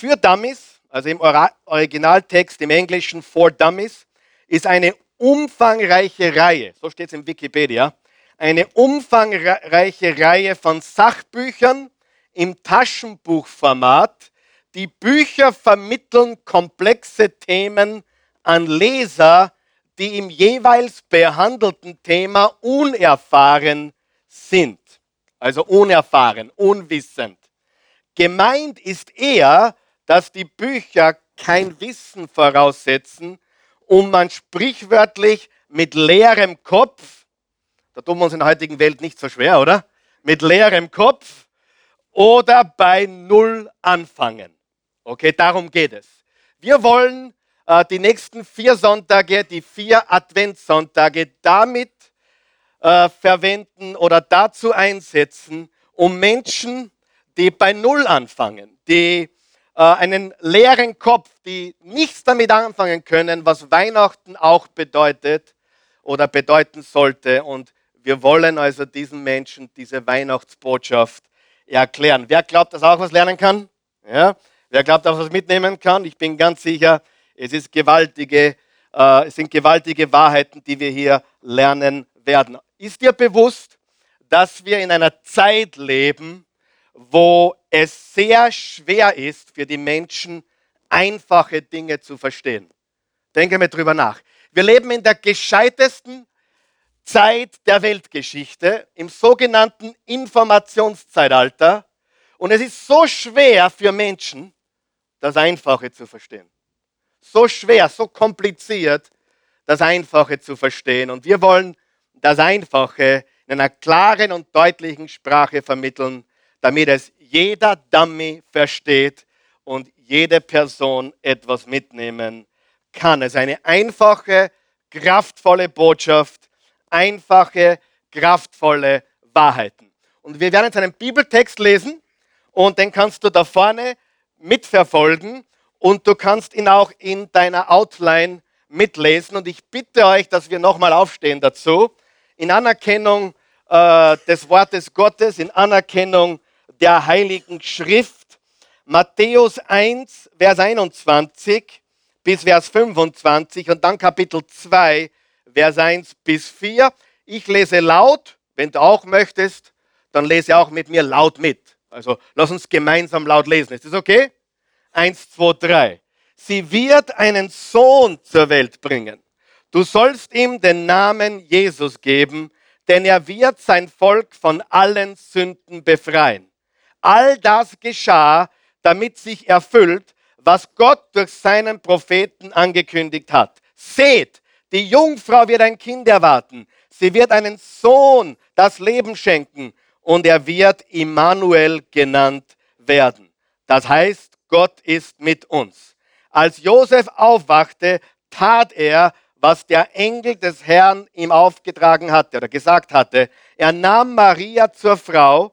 für Dummies, also im Originaltext im Englischen for Dummies, ist eine umfangreiche Reihe, so steht es in Wikipedia, eine umfangreiche Reihe von Sachbüchern im Taschenbuchformat. Die Bücher vermitteln komplexe Themen an Leser, die im jeweils behandelten Thema unerfahren sind. Also unerfahren, unwissend. Gemeint ist eher, dass die Bücher kein Wissen voraussetzen und man sprichwörtlich mit leerem Kopf, da tun wir uns in der heutigen Welt nicht so schwer, oder? Mit leerem Kopf oder bei Null anfangen. Okay, darum geht es. Wir wollen äh, die nächsten vier Sonntage, die vier Adventssonntage damit äh, verwenden oder dazu einsetzen, um Menschen, die bei Null anfangen, die einen leeren Kopf, die nichts damit anfangen können, was Weihnachten auch bedeutet oder bedeuten sollte. Und wir wollen also diesen Menschen diese Weihnachtsbotschaft erklären. Wer glaubt, dass er auch was lernen kann? Ja? Wer glaubt, dass er was mitnehmen kann? Ich bin ganz sicher, es, ist gewaltige, äh, es sind gewaltige Wahrheiten, die wir hier lernen werden. Ist dir bewusst, dass wir in einer Zeit leben, wo es sehr schwer ist für die Menschen, einfache Dinge zu verstehen? Denke mir drüber nach. Wir leben in der gescheitesten Zeit der Weltgeschichte, im sogenannten Informationszeitalter. Und es ist so schwer für Menschen, das Einfache zu verstehen so schwer, so kompliziert, das Einfache zu verstehen. Und wir wollen das Einfache in einer klaren und deutlichen Sprache vermitteln, damit es jeder Dummy versteht und jede Person etwas mitnehmen kann. Es ist eine einfache, kraftvolle Botschaft, einfache, kraftvolle Wahrheiten. Und wir werden jetzt einen Bibeltext lesen und den kannst du da vorne mitverfolgen und du kannst ihn auch in deiner Outline mitlesen. Und ich bitte euch, dass wir nochmal aufstehen dazu, in Anerkennung äh, des Wortes Gottes, in Anerkennung der Heiligen Schrift. Matthäus 1, Vers 21 bis Vers 25 und dann Kapitel 2, Vers 1 bis 4. Ich lese laut, wenn du auch möchtest, dann lese auch mit mir laut mit. Also lass uns gemeinsam laut lesen. Ist das okay? Eins, zwei, drei. Sie wird einen Sohn zur Welt bringen. Du sollst ihm den Namen Jesus geben, denn er wird sein Volk von allen Sünden befreien. All das geschah, damit sich erfüllt, was Gott durch seinen Propheten angekündigt hat. Seht, die Jungfrau wird ein Kind erwarten. Sie wird einen Sohn das Leben schenken und er wird Immanuel genannt werden. Das heißt, Gott ist mit uns. Als Josef aufwachte, tat er, was der Engel des Herrn ihm aufgetragen hatte oder gesagt hatte. Er nahm Maria zur Frau,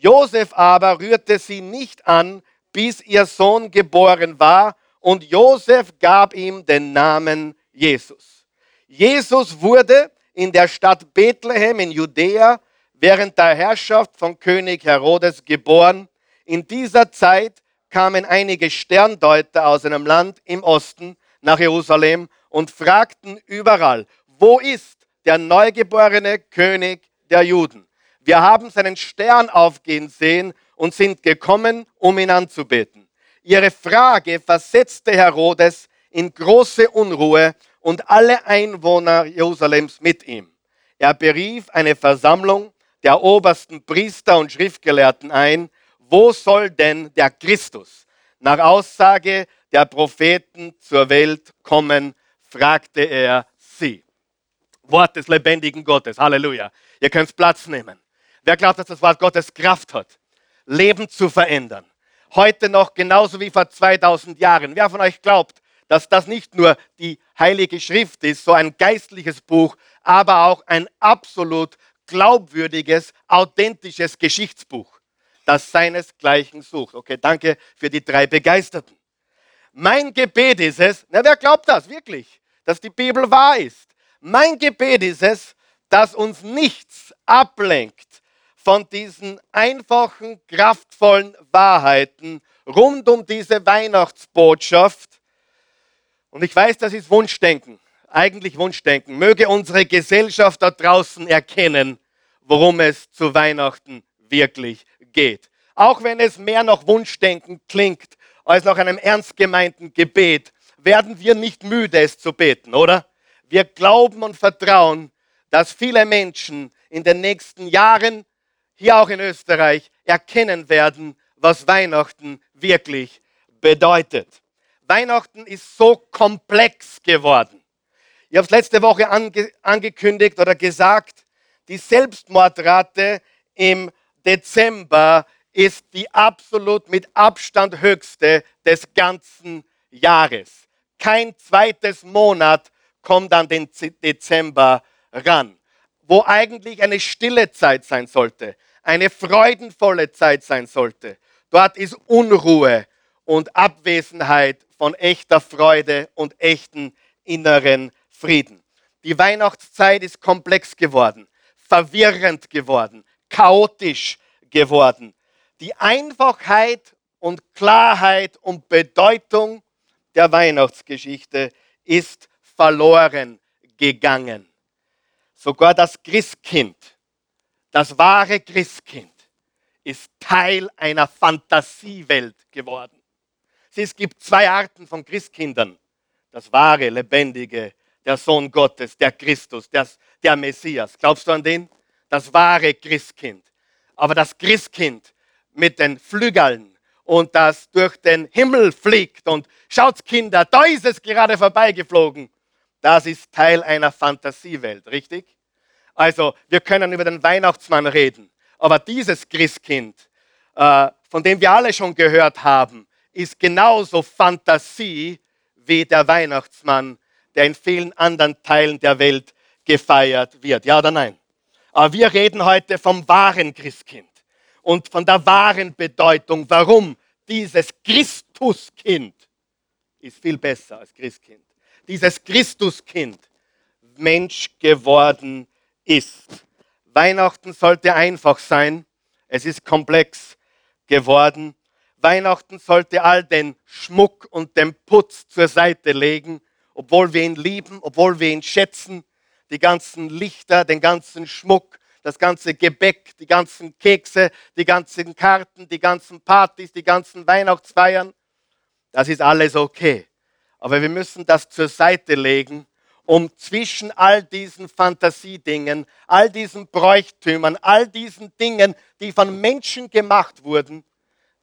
Josef aber rührte sie nicht an, bis ihr Sohn geboren war, und Josef gab ihm den Namen Jesus. Jesus wurde in der Stadt Bethlehem in Judäa während der Herrschaft von König Herodes geboren. In dieser Zeit kamen einige Sterndeuter aus einem Land im Osten nach Jerusalem und fragten überall, wo ist der neugeborene König der Juden? Wir haben seinen Stern aufgehen sehen und sind gekommen, um ihn anzubeten. Ihre Frage versetzte Herodes in große Unruhe und alle Einwohner Jerusalems mit ihm. Er berief eine Versammlung der obersten Priester und Schriftgelehrten ein, wo soll denn der Christus nach Aussage der Propheten zur Welt kommen, fragte er sie. Wort des lebendigen Gottes. Halleluja. Ihr könnt Platz nehmen. Wer glaubt, dass das Wort Gottes Kraft hat, Leben zu verändern? Heute noch genauso wie vor 2000 Jahren. Wer von euch glaubt, dass das nicht nur die Heilige Schrift ist, so ein geistliches Buch, aber auch ein absolut glaubwürdiges, authentisches Geschichtsbuch? das seinesgleichen sucht. Okay, danke für die drei Begeisterten. Mein Gebet ist es, na, wer glaubt das wirklich, dass die Bibel wahr ist? Mein Gebet ist es, dass uns nichts ablenkt von diesen einfachen, kraftvollen Wahrheiten rund um diese Weihnachtsbotschaft. Und ich weiß, das ist Wunschdenken, eigentlich Wunschdenken. Möge unsere Gesellschaft da draußen erkennen, worum es zu Weihnachten wirklich geht. Auch wenn es mehr nach Wunschdenken klingt als nach einem ernst gemeinten Gebet, werden wir nicht müde, es zu beten, oder? Wir glauben und vertrauen, dass viele Menschen in den nächsten Jahren, hier auch in Österreich, erkennen werden, was Weihnachten wirklich bedeutet. Weihnachten ist so komplex geworden. Ich habe es letzte Woche ange angekündigt oder gesagt, die Selbstmordrate im Dezember ist die absolut mit Abstand höchste des ganzen Jahres. Kein zweites Monat kommt an den Dezember ran, wo eigentlich eine stille Zeit sein sollte, eine freudenvolle Zeit sein sollte. Dort ist Unruhe und Abwesenheit von echter Freude und echten inneren Frieden. Die Weihnachtszeit ist komplex geworden, verwirrend geworden, chaotisch geworden. Die Einfachheit und Klarheit und Bedeutung der Weihnachtsgeschichte ist verloren gegangen. Sogar das Christkind, das wahre Christkind, ist Teil einer Fantasiewelt geworden. Es gibt zwei Arten von Christkindern. Das wahre, lebendige, der Sohn Gottes, der Christus, der, der Messias. Glaubst du an den? Das wahre Christkind. Aber das Christkind mit den Flügeln und das durch den Himmel fliegt und schaut Kinder, da ist es gerade vorbeigeflogen. Das ist Teil einer Fantasiewelt, richtig? Also wir können über den Weihnachtsmann reden, aber dieses Christkind, äh, von dem wir alle schon gehört haben, ist genauso Fantasie wie der Weihnachtsmann, der in vielen anderen Teilen der Welt gefeiert wird. Ja oder nein? Aber wir reden heute vom wahren Christkind und von der wahren Bedeutung, warum dieses Christuskind ist viel besser als Christkind. Dieses Christuskind Mensch geworden ist. Weihnachten sollte einfach sein. Es ist komplex geworden. Weihnachten sollte all den Schmuck und den Putz zur Seite legen, obwohl wir ihn lieben, obwohl wir ihn schätzen. Die ganzen Lichter, den ganzen Schmuck, das ganze Gebäck, die ganzen Kekse, die ganzen Karten, die ganzen Partys, die ganzen Weihnachtsfeiern. Das ist alles okay. Aber wir müssen das zur Seite legen, um zwischen all diesen Fantasiedingen, all diesen Bräuchtümern, all diesen Dingen, die von Menschen gemacht wurden,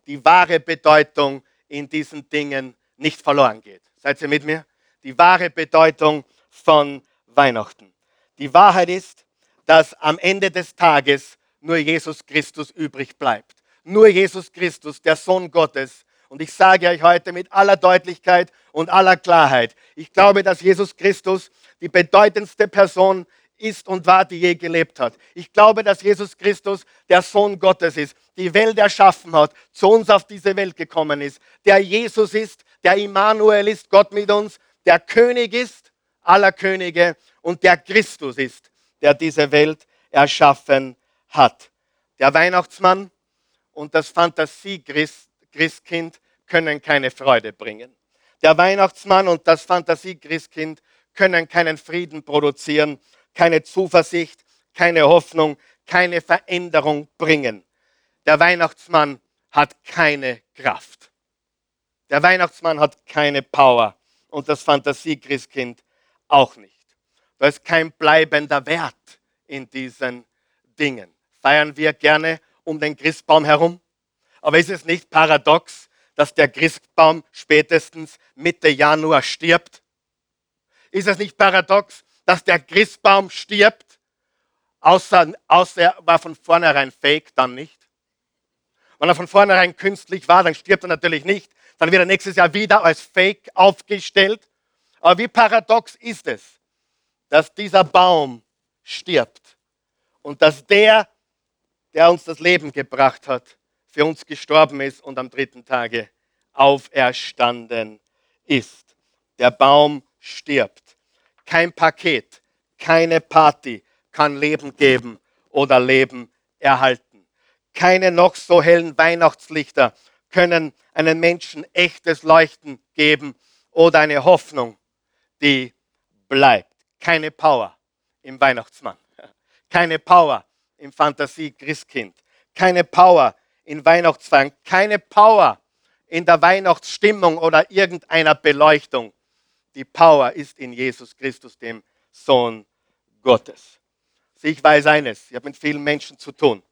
die wahre Bedeutung in diesen Dingen nicht verloren geht. Seid ihr mit mir? Die wahre Bedeutung von Weihnachten. Die Wahrheit ist, dass am Ende des Tages nur Jesus Christus übrig bleibt. Nur Jesus Christus, der Sohn Gottes. Und ich sage euch heute mit aller Deutlichkeit und aller Klarheit, ich glaube, dass Jesus Christus die bedeutendste Person ist und war, die je gelebt hat. Ich glaube, dass Jesus Christus der Sohn Gottes ist, die Welt erschaffen hat, zu uns auf diese Welt gekommen ist, der Jesus ist, der Immanuel ist, Gott mit uns, der König ist aller Könige und der Christus ist, der diese Welt erschaffen hat. Der Weihnachtsmann und das Fantasie-Christkind können keine Freude bringen. Der Weihnachtsmann und das Fantasie-Christkind können keinen Frieden produzieren, keine Zuversicht, keine Hoffnung, keine Veränderung bringen. Der Weihnachtsmann hat keine Kraft. Der Weihnachtsmann hat keine Power und das Fantasie-Christkind auch nicht. Da ist kein bleibender Wert in diesen Dingen. Feiern wir gerne um den Christbaum herum? Aber ist es nicht paradox, dass der Christbaum spätestens Mitte Januar stirbt? Ist es nicht paradox, dass der Christbaum stirbt? Außer, außer er war von vornherein fake, dann nicht. Wenn er von vornherein künstlich war, dann stirbt er natürlich nicht. Dann wird er nächstes Jahr wieder als Fake aufgestellt. Aber wie paradox ist es, dass dieser Baum stirbt und dass der, der uns das Leben gebracht hat, für uns gestorben ist und am dritten Tage auferstanden ist. Der Baum stirbt. Kein Paket, keine Party kann Leben geben oder Leben erhalten. keine noch so hellen Weihnachtslichter können einem Menschen echtes Leuchten geben oder eine Hoffnung, die bleibt. Keine Power im Weihnachtsmann, keine Power im Fantasie-Christkind, keine Power in Weihnachtsfeiern, keine Power in der Weihnachtsstimmung oder irgendeiner Beleuchtung. Die Power ist in Jesus Christus, dem Sohn Gottes. Ich weiß eines, ich habe mit vielen Menschen zu tun.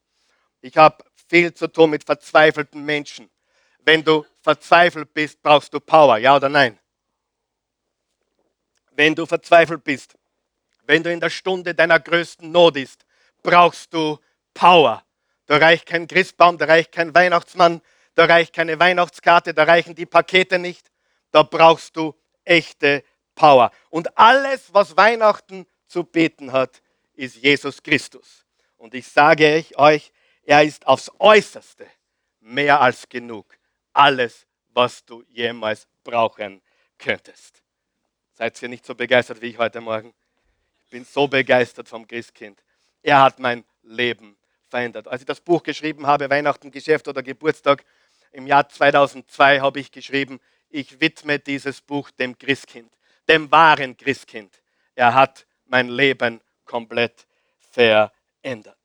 Ich habe viel zu tun mit verzweifelten Menschen. Wenn du verzweifelt bist, brauchst du Power, ja oder nein? Wenn du verzweifelt bist, wenn du in der Stunde deiner größten Not bist, brauchst du Power. Da reicht kein Christbaum, da reicht kein Weihnachtsmann, da reicht keine Weihnachtskarte, da reichen die Pakete nicht. Da brauchst du echte Power. Und alles, was Weihnachten zu beten hat, ist Jesus Christus. Und ich sage euch, er ist aufs äußerste mehr als genug. Alles, was du jemals brauchen könntest. Seid ihr nicht so begeistert wie ich heute Morgen? Ich bin so begeistert vom Christkind. Er hat mein Leben verändert. Als ich das Buch geschrieben habe, Weihnachten, Geschäft oder Geburtstag, im Jahr 2002 habe ich geschrieben, ich widme dieses Buch dem Christkind, dem wahren Christkind. Er hat mein Leben komplett verändert.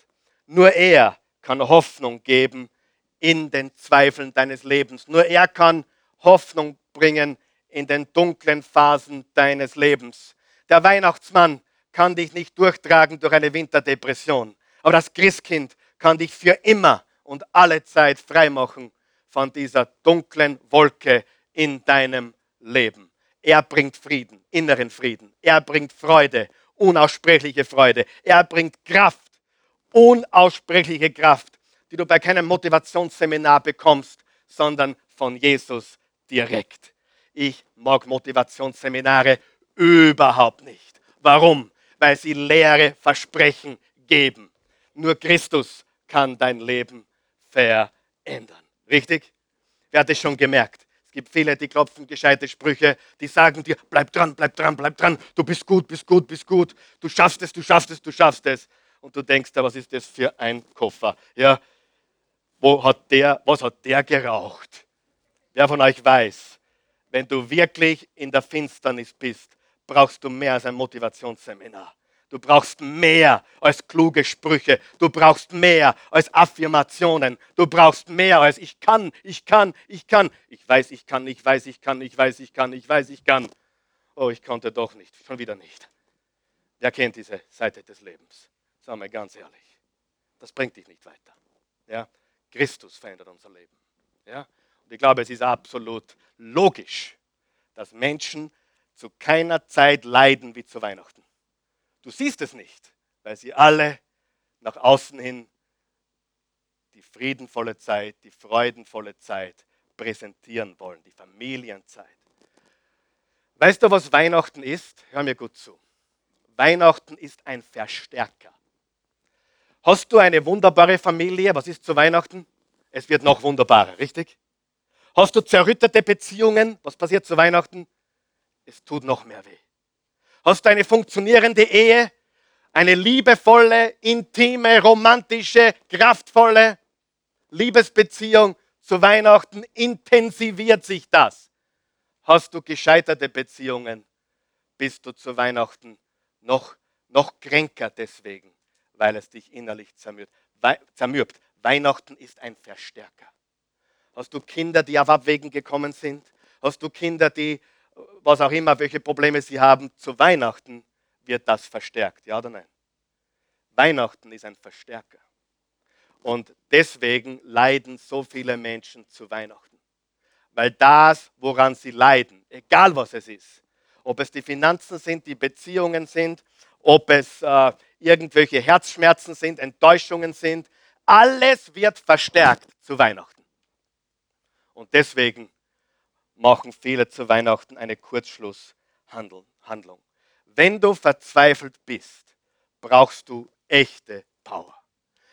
Nur er kann Hoffnung geben in den Zweifeln deines Lebens. Nur er kann Hoffnung bringen in den dunklen Phasen deines Lebens. Der Weihnachtsmann kann dich nicht durchtragen durch eine Winterdepression. Aber das Christkind kann dich für immer und alle Zeit freimachen von dieser dunklen Wolke in deinem Leben. Er bringt Frieden, inneren Frieden. Er bringt Freude, unaussprechliche Freude. Er bringt Kraft, unaussprechliche Kraft, die du bei keinem Motivationsseminar bekommst, sondern von Jesus direkt. Ich mag Motivationsseminare überhaupt nicht. Warum? Weil sie leere Versprechen geben. Nur Christus kann dein Leben verändern. Richtig? Wer hat es schon gemerkt? Es gibt viele, die klopfen gescheite Sprüche, die sagen dir, bleib dran, bleib dran, bleib dran, du bist gut, bist gut, bist gut, du schaffst es, du schaffst es, du schaffst es. Und du denkst, was ist das für ein Koffer? Ja, wo hat der, was hat der geraucht? Wer von euch weiß, wenn du wirklich in der Finsternis bist, brauchst du mehr als ein Motivationsseminar. Du brauchst mehr als kluge Sprüche. Du brauchst mehr als Affirmationen. Du brauchst mehr als ich kann, ich kann, ich kann. Ich weiß, ich kann, ich weiß, ich kann, ich weiß, ich kann, ich weiß, ich kann. Oh, ich konnte doch nicht, schon wieder nicht. Wer kennt diese Seite des Lebens? Sagen wir ganz ehrlich. Das bringt dich nicht weiter. Ja? Christus verändert unser Leben. Ja? Und ich glaube, es ist absolut logisch, dass Menschen zu keiner Zeit leiden wie zu Weihnachten. Du siehst es nicht, weil sie alle nach außen hin die friedenvolle Zeit, die freudenvolle Zeit präsentieren wollen, die Familienzeit. Weißt du, was Weihnachten ist? Hör mir gut zu. Weihnachten ist ein Verstärker. Hast du eine wunderbare Familie? Was ist zu Weihnachten? Es wird noch wunderbarer, richtig? Hast du zerrüttete Beziehungen? Was passiert zu Weihnachten? Es tut noch mehr weh. Hast du eine funktionierende Ehe? Eine liebevolle, intime, romantische, kraftvolle Liebesbeziehung zu Weihnachten intensiviert sich das. Hast du gescheiterte Beziehungen, bist du zu Weihnachten noch, noch kränker deswegen, weil es dich innerlich zermürbt. zermürbt. Weihnachten ist ein Verstärker. Hast du Kinder, die auf Abwägen gekommen sind? Hast du Kinder, die was auch immer, welche Probleme sie haben, zu Weihnachten wird das verstärkt. Ja oder nein? Weihnachten ist ein Verstärker. Und deswegen leiden so viele Menschen zu Weihnachten. Weil das, woran sie leiden, egal was es ist, ob es die Finanzen sind, die Beziehungen sind, ob es äh, irgendwelche Herzschmerzen sind, Enttäuschungen sind, alles wird verstärkt zu Weihnachten. Und deswegen machen viele zu Weihnachten eine Kurzschlusshandlung. Wenn du verzweifelt bist, brauchst du echte Power.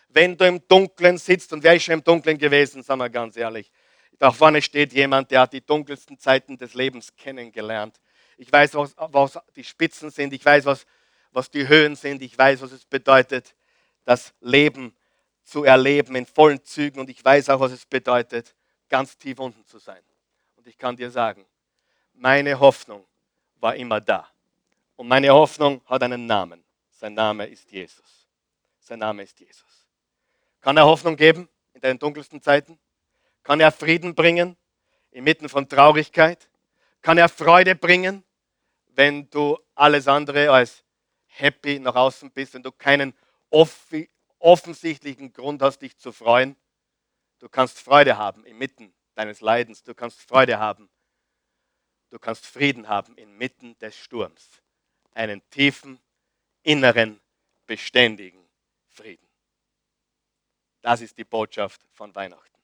Wenn du im Dunkeln sitzt, und wer ist schon im Dunkeln gewesen, sagen wir ganz ehrlich, da vorne steht jemand, der hat die dunkelsten Zeiten des Lebens kennengelernt. Ich weiß, was, was die Spitzen sind, ich weiß, was, was die Höhen sind, ich weiß, was es bedeutet, das Leben zu erleben in vollen Zügen und ich weiß auch, was es bedeutet, ganz tief unten zu sein. Ich kann dir sagen, meine Hoffnung war immer da. Und meine Hoffnung hat einen Namen. Sein Name ist Jesus. Sein Name ist Jesus. Kann er Hoffnung geben in deinen dunkelsten Zeiten? Kann er Frieden bringen inmitten von Traurigkeit? Kann er Freude bringen, wenn du alles andere als happy nach außen bist, wenn du keinen offensichtlichen Grund hast, dich zu freuen? Du kannst Freude haben inmitten deines Leidens. Du kannst Freude haben. Du kannst Frieden haben inmitten des Sturms. Einen tiefen, inneren, beständigen Frieden. Das ist die Botschaft von Weihnachten.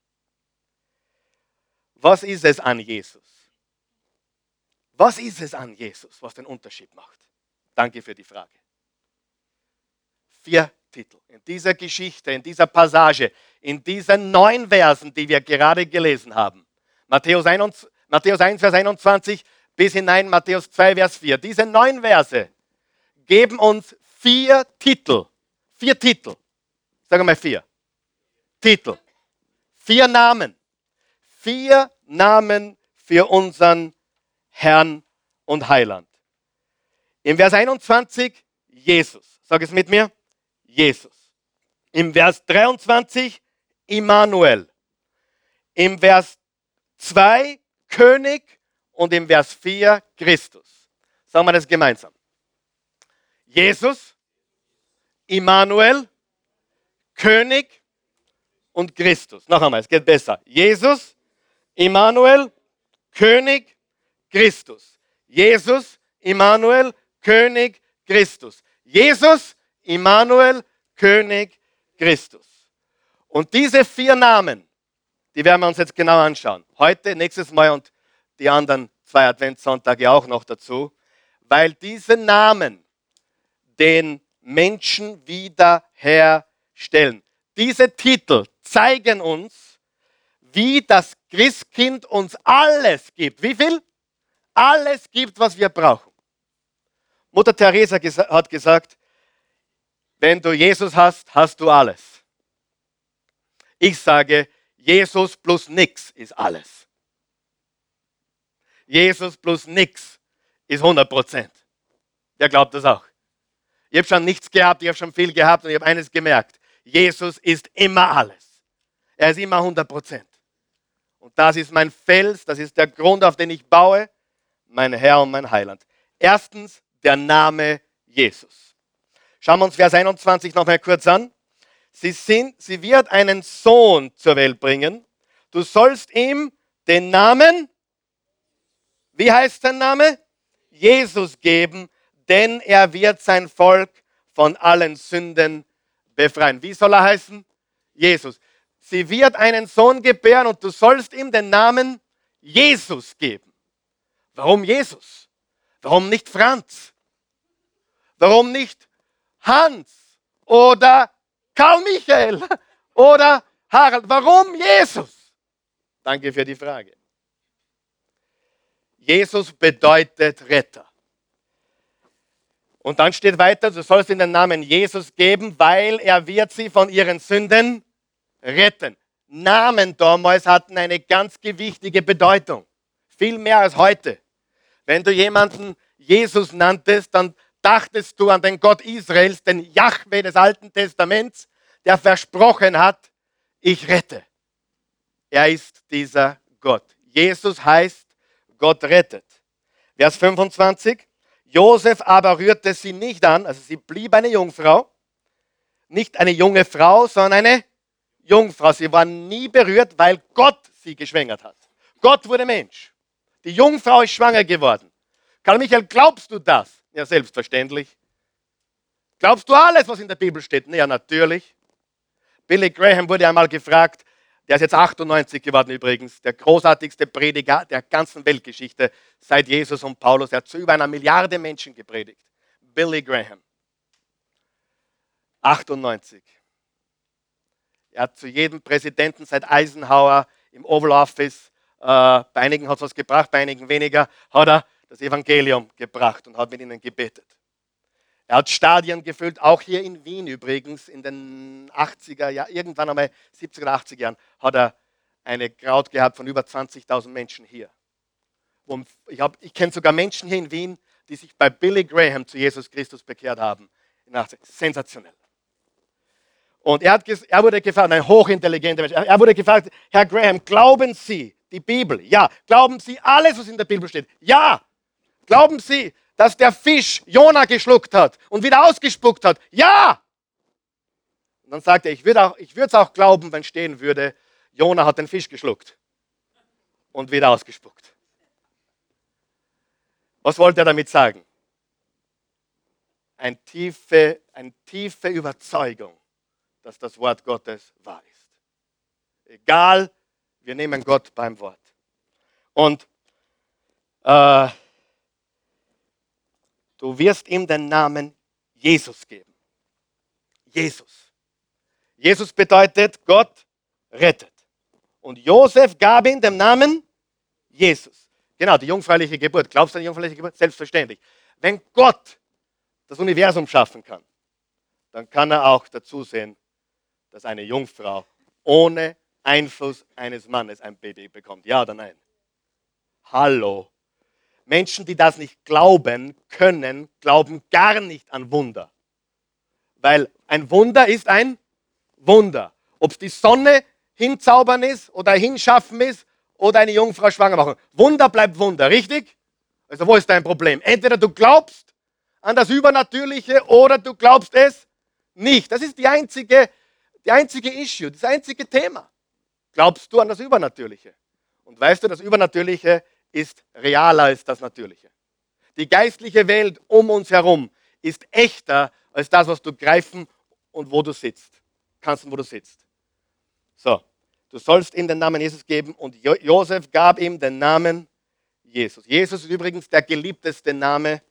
Was ist es an Jesus? Was ist es an Jesus, was den Unterschied macht? Danke für die Frage. Vier Titel. In dieser Geschichte, in dieser Passage, in diesen neun Versen, die wir gerade gelesen haben. Matthäus 1, Matthäus 1 Vers 21 bis hinein Matthäus 2, Vers 4. Diese neun Verse geben uns vier Titel. Vier Titel. Sagen wir vier. Titel. Vier Namen. Vier Namen für unseren Herrn und Heiland. Im Vers 21 Jesus. Sag es mit mir. Jesus. Im Vers 23 Immanuel. Im Vers 2 König und im Vers 4 Christus. Sagen wir das gemeinsam. Jesus, Immanuel, König und Christus. Noch einmal, es geht besser. Jesus, Immanuel, König, Christus. Jesus, Immanuel, König, Christus. Jesus, Immanuel, König, Christus. Und diese vier Namen, die werden wir uns jetzt genau anschauen. Heute, nächstes Mal und die anderen zwei Adventssonntage auch noch dazu, weil diese Namen den Menschen wiederherstellen. Diese Titel zeigen uns, wie das Christkind uns alles gibt. Wie viel? Alles gibt, was wir brauchen. Mutter Teresa hat gesagt, wenn du Jesus hast, hast du alles. Ich sage, Jesus plus nix ist alles. Jesus plus nix ist 100 Prozent. Wer glaubt das auch? Ich habe schon nichts gehabt, ich habe schon viel gehabt und ich habe eines gemerkt. Jesus ist immer alles. Er ist immer 100 Prozent. Und das ist mein Fels, das ist der Grund, auf den ich baue, mein Herr und mein Heiland. Erstens der Name Jesus. Schauen wir uns Vers 21 noch mal kurz an. Sie, sind, sie wird einen Sohn zur Welt bringen. Du sollst ihm den Namen, wie heißt sein Name? Jesus geben, denn er wird sein Volk von allen Sünden befreien. Wie soll er heißen? Jesus. Sie wird einen Sohn gebären und du sollst ihm den Namen Jesus geben. Warum Jesus? Warum nicht Franz? Warum nicht Hans oder Karl Michael oder Harald. Warum Jesus? Danke für die Frage. Jesus bedeutet Retter. Und dann steht weiter, du sollst ihnen den Namen Jesus geben, weil er wird sie von ihren Sünden retten. Namen damals hatten eine ganz gewichtige Bedeutung. Viel mehr als heute. Wenn du jemanden Jesus nanntest, dann dachtest du an den Gott Israels, den Jahwe des Alten Testaments, der versprochen hat, ich rette. Er ist dieser Gott. Jesus heißt, Gott rettet. Vers 25. Josef aber rührte sie nicht an, also sie blieb eine Jungfrau. Nicht eine junge Frau, sondern eine Jungfrau. Sie war nie berührt, weil Gott sie geschwängert hat. Gott wurde Mensch. Die Jungfrau ist schwanger geworden. Karl Michael, glaubst du das? Ja, selbstverständlich. Glaubst du alles, was in der Bibel steht? Ja, natürlich. Billy Graham wurde einmal gefragt, der ist jetzt 98 geworden übrigens, der großartigste Prediger der ganzen Weltgeschichte seit Jesus und Paulus. Er hat zu über einer Milliarde Menschen gepredigt. Billy Graham. 98. Er hat zu jedem Präsidenten seit Eisenhower im Oval Office, äh, bei einigen hat es was gebracht, bei einigen weniger, hat er das Evangelium gebracht und hat mit ihnen gebetet. Er hat Stadien gefüllt, auch hier in Wien übrigens, in den 80er Jahren, irgendwann einmal 70er, 80er Jahren, hat er eine Kraut gehabt von über 20.000 Menschen hier. Und ich, ich kenne sogar Menschen hier in Wien, die sich bei Billy Graham zu Jesus Christus bekehrt haben. Sensationell. Und er, hat, er wurde gefragt, ein hochintelligenter Mensch, er wurde gefragt, Herr Graham, glauben Sie die Bibel? Ja. Glauben Sie alles, was in der Bibel steht? Ja. Glauben Sie, dass der Fisch Jona geschluckt hat und wieder ausgespuckt hat? Ja. Und dann sagt er, ich würde es auch glauben, wenn stehen würde, Jona hat den Fisch geschluckt und wieder ausgespuckt. Was wollte er damit sagen? Eine tiefe, eine tiefe Überzeugung, dass das Wort Gottes wahr ist. Egal, wir nehmen Gott beim Wort. Und äh, du wirst ihm den Namen Jesus geben. Jesus. Jesus bedeutet, Gott rettet. Und Josef gab ihm den Namen Jesus. Genau, die jungfräuliche Geburt. Glaubst du an die jungfräuliche Geburt? Selbstverständlich. Wenn Gott das Universum schaffen kann, dann kann er auch dazu sehen, dass eine Jungfrau ohne Einfluss eines Mannes ein Baby bekommt. Ja oder nein? Hallo. Menschen, die das nicht glauben können, glauben gar nicht an Wunder. Weil ein Wunder ist ein Wunder. Ob es die Sonne hinzaubern ist oder hinschaffen ist oder eine Jungfrau schwanger machen. Wunder bleibt Wunder, richtig? Also wo ist dein Problem? Entweder du glaubst an das Übernatürliche oder du glaubst es nicht. Das ist die einzige, die einzige Issue, das einzige Thema. Glaubst du an das Übernatürliche? Und weißt du, das Übernatürliche ist realer als das Natürliche. Die geistliche Welt um uns herum ist echter als das, was du greifen und wo du sitzt. Kannst und wo du sitzt. So, du sollst ihm den Namen Jesus geben und Josef gab ihm den Namen Jesus. Jesus ist übrigens der geliebteste Name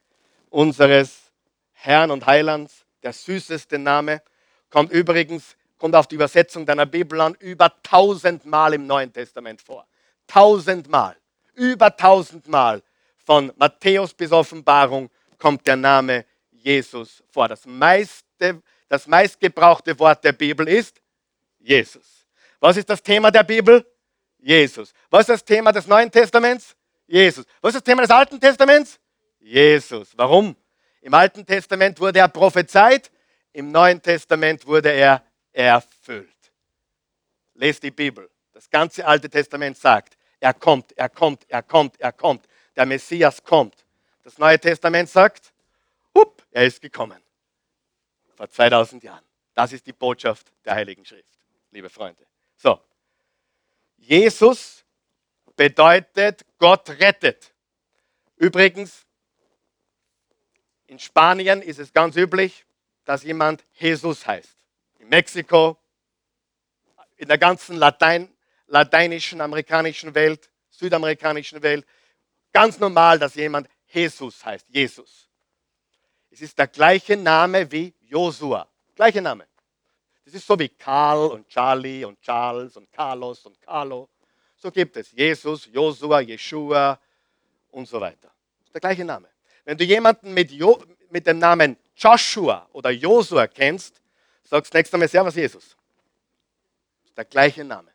unseres Herrn und Heilands, der süßeste Name. Kommt übrigens, kommt auf die Übersetzung deiner Bibel an, über tausendmal im Neuen Testament vor. Tausendmal. Über tausendmal. Von Matthäus bis Offenbarung kommt der Name Jesus vor. Das meiste, das meistgebrauchte Wort der Bibel ist Jesus. Was ist das Thema der Bibel? Jesus. Was ist das Thema des Neuen Testaments? Jesus. Was ist das Thema des Alten Testaments? Jesus. Warum? Im Alten Testament wurde er prophezeit, im Neuen Testament wurde er erfüllt. Lest die Bibel. Das ganze Alte Testament sagt, er kommt, er kommt, er kommt, er kommt. Der Messias kommt. Das Neue Testament sagt, up, er ist gekommen. Vor 2000 Jahren. Das ist die Botschaft der Heiligen Schrift, liebe Freunde. So. Jesus bedeutet, Gott rettet. Übrigens, in Spanien ist es ganz üblich, dass jemand Jesus heißt. In Mexiko, in der ganzen Latein, lateinischen, amerikanischen Welt, südamerikanischen Welt, ganz normal, dass jemand Jesus heißt. Jesus. Es ist der gleiche Name wie Josua. Gleiche Name. Das ist so wie Karl und Charlie und Charles und Carlos und Carlo. So gibt es Jesus, Josua, Jeshua und so weiter. Der gleiche Name. Wenn du jemanden mit, jo, mit dem Namen Joshua oder Josua kennst, sagst du nächstes Mal Servus Jesus. Das ist der gleiche Name.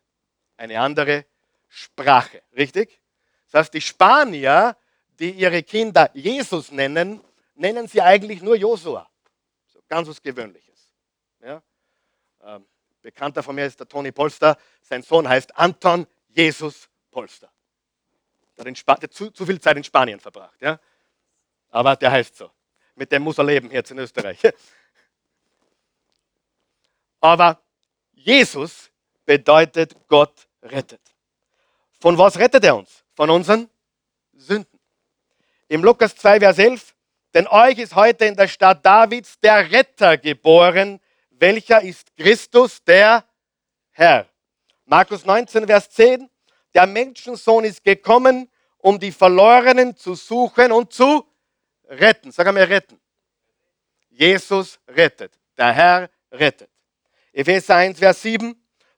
Eine andere Sprache. Richtig? Das heißt, die Spanier, die ihre Kinder Jesus nennen, nennen sie eigentlich nur Josua. Ganz was Gewöhnliches. Ja? Ähm, Bekannter von mir ist der Toni Polster. Sein Sohn heißt Anton Jesus Polster. Der hat zu, zu, viel Zeit in Spanien verbracht. Ja? Aber der heißt so. Mit dem muss er leben jetzt in Österreich. Aber Jesus bedeutet, Gott rettet. Von was rettet er uns? Von unseren Sünden. Im Lukas 2, Vers 11, denn euch ist heute in der Stadt Davids der Retter geboren, welcher ist Christus, der Herr. Markus 19, Vers 10, der Menschensohn ist gekommen, um die Verlorenen zu suchen und zu retten. Sag einmal retten. Jesus rettet. Der Herr rettet. Epheser 1, Vers 7,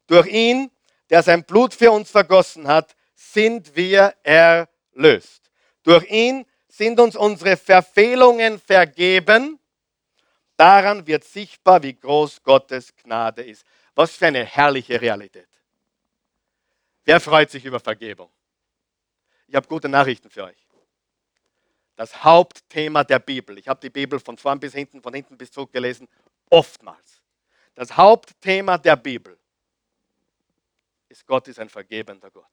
durch ihn, der sein Blut für uns vergossen hat, sind wir erlöst. Durch ihn sind uns unsere Verfehlungen vergeben daran wird sichtbar, wie groß Gottes Gnade ist. Was für eine herrliche Realität. Wer freut sich über Vergebung? Ich habe gute Nachrichten für euch. Das Hauptthema der Bibel, ich habe die Bibel von vorn bis hinten, von hinten bis zurück gelesen, oftmals. Das Hauptthema der Bibel ist, Gott ist ein vergebender Gott.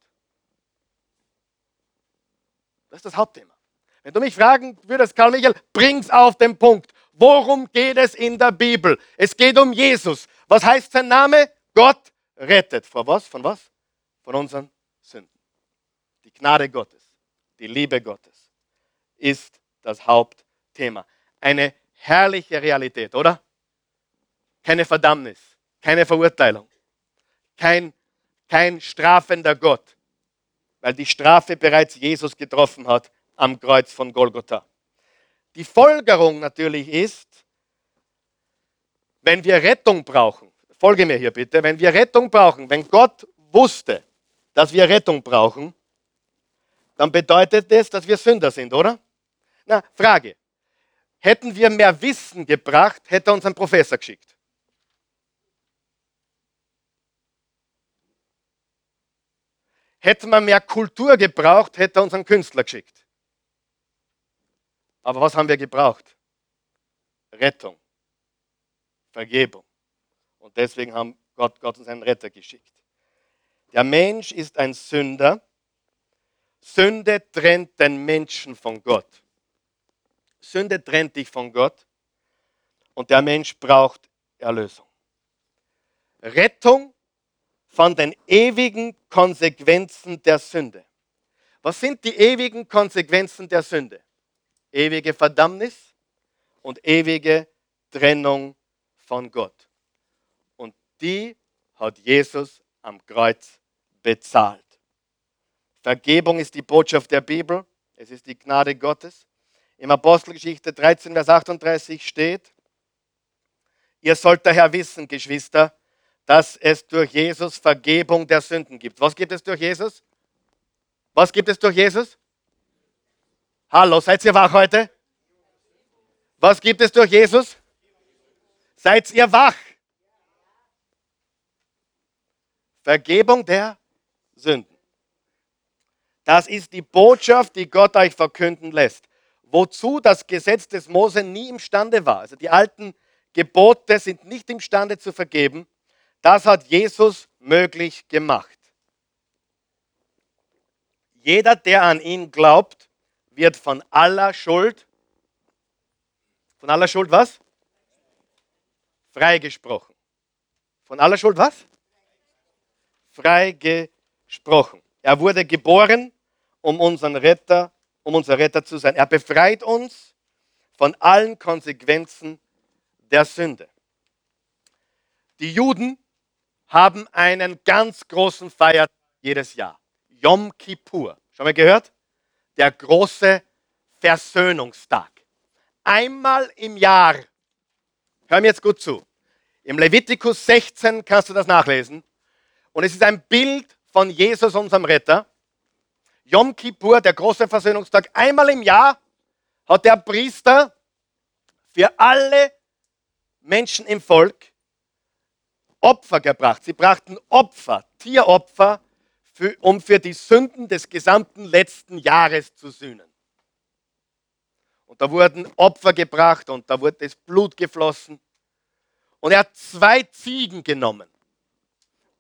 Das ist das Hauptthema. Wenn du mich fragen würdest, Karl Michael, bring's auf den Punkt. Worum geht es in der Bibel? Es geht um Jesus. Was heißt sein Name? Gott rettet. Vor was? Von was? Von unseren Sünden. Die Gnade Gottes, die Liebe Gottes ist das Hauptthema. Eine herrliche Realität, oder? Keine Verdammnis, keine Verurteilung, kein, kein strafender Gott, weil die Strafe bereits Jesus getroffen hat am Kreuz von Golgotha. Die Folgerung natürlich ist, wenn wir Rettung brauchen, folge mir hier bitte, wenn wir Rettung brauchen, wenn Gott wusste, dass wir Rettung brauchen, dann bedeutet das, dass wir Sünder sind, oder? Na, Frage. Hätten wir mehr Wissen gebracht, hätte er uns einen Professor geschickt. Hätten wir mehr Kultur gebraucht, hätte er uns einen Künstler geschickt. Aber was haben wir gebraucht? Rettung, Vergebung. Und deswegen haben Gott, Gott uns einen Retter geschickt. Der Mensch ist ein Sünder. Sünde trennt den Menschen von Gott. Sünde trennt dich von Gott und der Mensch braucht Erlösung. Rettung von den ewigen Konsequenzen der Sünde. Was sind die ewigen Konsequenzen der Sünde? ewige Verdammnis und ewige Trennung von Gott. Und die hat Jesus am Kreuz bezahlt. Vergebung ist die Botschaft der Bibel. Es ist die Gnade Gottes. Im Apostelgeschichte 13, Vers 38 steht, ihr sollt daher wissen, Geschwister, dass es durch Jesus Vergebung der Sünden gibt. Was gibt es durch Jesus? Was gibt es durch Jesus? Hallo, seid ihr wach heute? Was gibt es durch Jesus? Seid ihr wach? Vergebung der Sünden. Das ist die Botschaft, die Gott euch verkünden lässt. Wozu das Gesetz des Mose nie imstande war. Also die alten Gebote sind nicht imstande zu vergeben. Das hat Jesus möglich gemacht. Jeder, der an ihn glaubt, wird von aller Schuld, von aller Schuld was? Freigesprochen. Von aller Schuld was? Freigesprochen. Er wurde geboren, um unseren Retter, um unser Retter zu sein. Er befreit uns von allen Konsequenzen der Sünde. Die Juden haben einen ganz großen Feiertag jedes Jahr. Yom Kippur. Schon mal gehört? der große Versöhnungstag. Einmal im Jahr, hör mir jetzt gut zu, im Levitikus 16 kannst du das nachlesen. Und es ist ein Bild von Jesus, unserem Retter. Yom Kippur, der große Versöhnungstag. Einmal im Jahr hat der Priester für alle Menschen im Volk Opfer gebracht. Sie brachten Opfer, Tieropfer für, um für die Sünden des gesamten letzten Jahres zu sühnen. Und da wurden Opfer gebracht und da wurde das Blut geflossen. Und er hat zwei Ziegen genommen.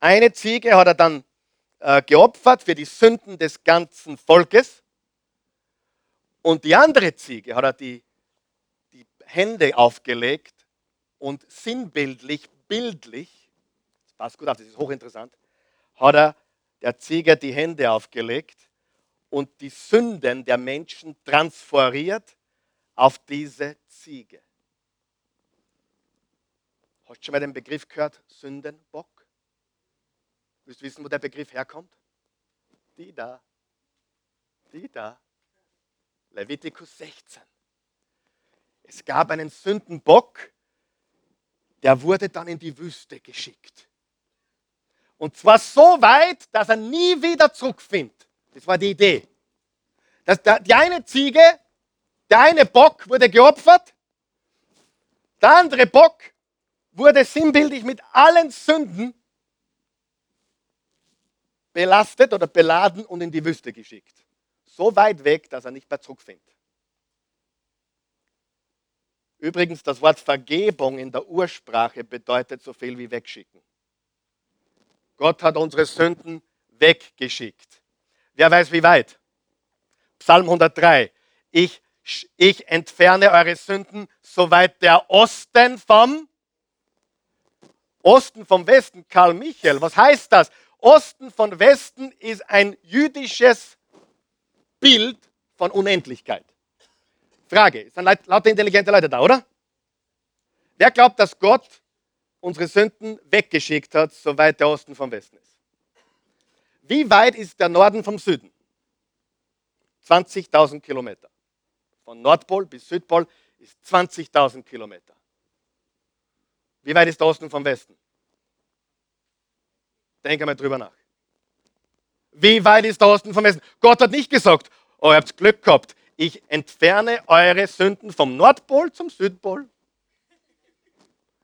Eine Ziege hat er dann äh, geopfert für die Sünden des ganzen Volkes. Und die andere Ziege hat er die, die Hände aufgelegt und sinnbildlich, bildlich, passt gut auf, das ist hochinteressant, hat er der Ziege die Hände aufgelegt und die Sünden der Menschen transferiert auf diese Ziege. Hast du schon mal den Begriff gehört? Sündenbock? Willst du wissen, wo der Begriff herkommt? Die da. Die da. Levitikus 16. Es gab einen Sündenbock, der wurde dann in die Wüste geschickt. Und zwar so weit, dass er nie wieder zurückfindet. Das war die Idee. Dass der, die eine Ziege, der eine Bock wurde geopfert Der andere Bock wurde sinnbildlich mit allen Sünden belastet oder beladen und in die Wüste geschickt. So weit weg, dass er nicht mehr zurückfindet. Übrigens, das Wort Vergebung in der Ursprache bedeutet so viel wie wegschicken. Gott hat unsere Sünden weggeschickt. Wer weiß wie weit? Psalm 103. Ich, ich entferne eure Sünden, soweit der Osten vom Osten vom Westen. Karl Michael, was heißt das? Osten von Westen ist ein jüdisches Bild von Unendlichkeit. Frage, sind lauter intelligente Leute da, oder? Wer glaubt, dass Gott unsere Sünden weggeschickt hat, soweit der Osten vom Westen ist? Wie weit ist der Norden vom Süden? 20.000 Kilometer. Von Nordpol bis Südpol ist 20.000 Kilometer. Wie weit ist der Osten vom Westen? Denk einmal drüber nach. Wie weit ist der Osten vom Westen? Gott hat nicht gesagt, oh, ihr habt Glück gehabt, ich entferne eure Sünden vom Nordpol zum Südpol.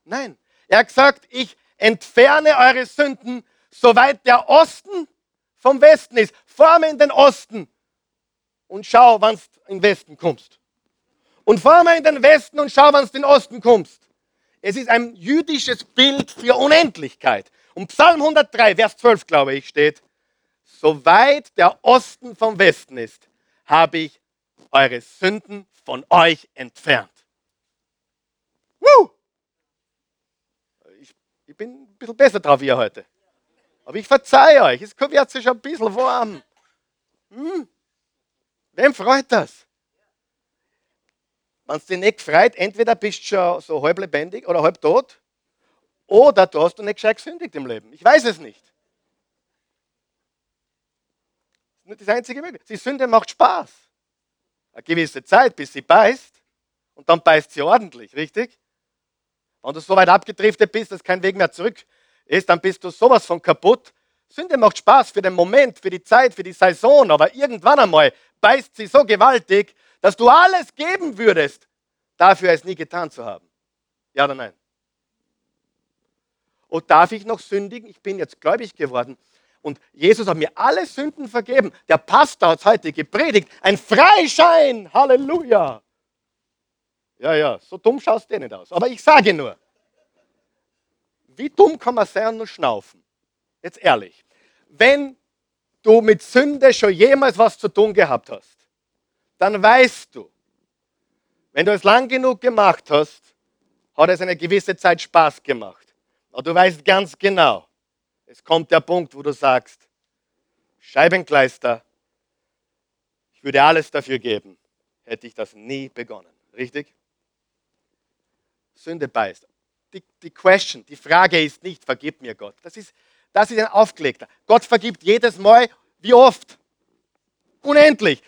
Nein, er hat gesagt, ich entferne eure Sünden, soweit der Osten vom Westen ist. Forme in den Osten und schau, wann du in den Westen kommst. Und forme in den Westen und schau, wann du in den Osten kommst. Es ist ein jüdisches Bild für Unendlichkeit. Und Psalm 103, Vers 12, glaube ich, steht, soweit der Osten vom Westen ist, habe ich eure Sünden von euch entfernt. Woo! Bin ein bisschen besser drauf wie heute. Aber ich verzeihe euch, es wird sich ein bisschen warm. Hm. Wem freut das? Wenn es dich nicht freut, entweder bist du schon so halb lebendig oder halb tot, oder du hast du nicht gescheit gesündigt im Leben. Ich weiß es nicht. Das ist nicht das einzige Mögliche. Die Sünde macht Spaß. Eine gewisse Zeit, bis sie beißt. Und dann beißt sie ordentlich, richtig? Wenn du so weit abgedriftet bist, dass kein Weg mehr zurück ist, dann bist du sowas von kaputt. Sünde macht Spaß für den Moment, für die Zeit, für die Saison, aber irgendwann einmal beißt sie so gewaltig, dass du alles geben würdest, dafür es nie getan zu haben. Ja oder nein? Und darf ich noch sündigen? Ich bin jetzt gläubig geworden. Und Jesus hat mir alle Sünden vergeben. Der Pastor hat heute gepredigt. Ein Freischein. Halleluja. Ja, ja, so dumm schaust du nicht aus. Aber ich sage nur, wie dumm kann man sein und nur schnaufen? Jetzt ehrlich. Wenn du mit Sünde schon jemals was zu tun gehabt hast, dann weißt du, wenn du es lang genug gemacht hast, hat es eine gewisse Zeit Spaß gemacht. Aber du weißt ganz genau, es kommt der Punkt, wo du sagst, Scheibenkleister, ich würde alles dafür geben, hätte ich das nie begonnen. Richtig? Sünde beißt. Die, die Question, die Frage ist nicht, vergib mir Gott. Das ist, das ist ein Aufgelegter. Gott vergibt jedes Mal, wie oft? Unendlich.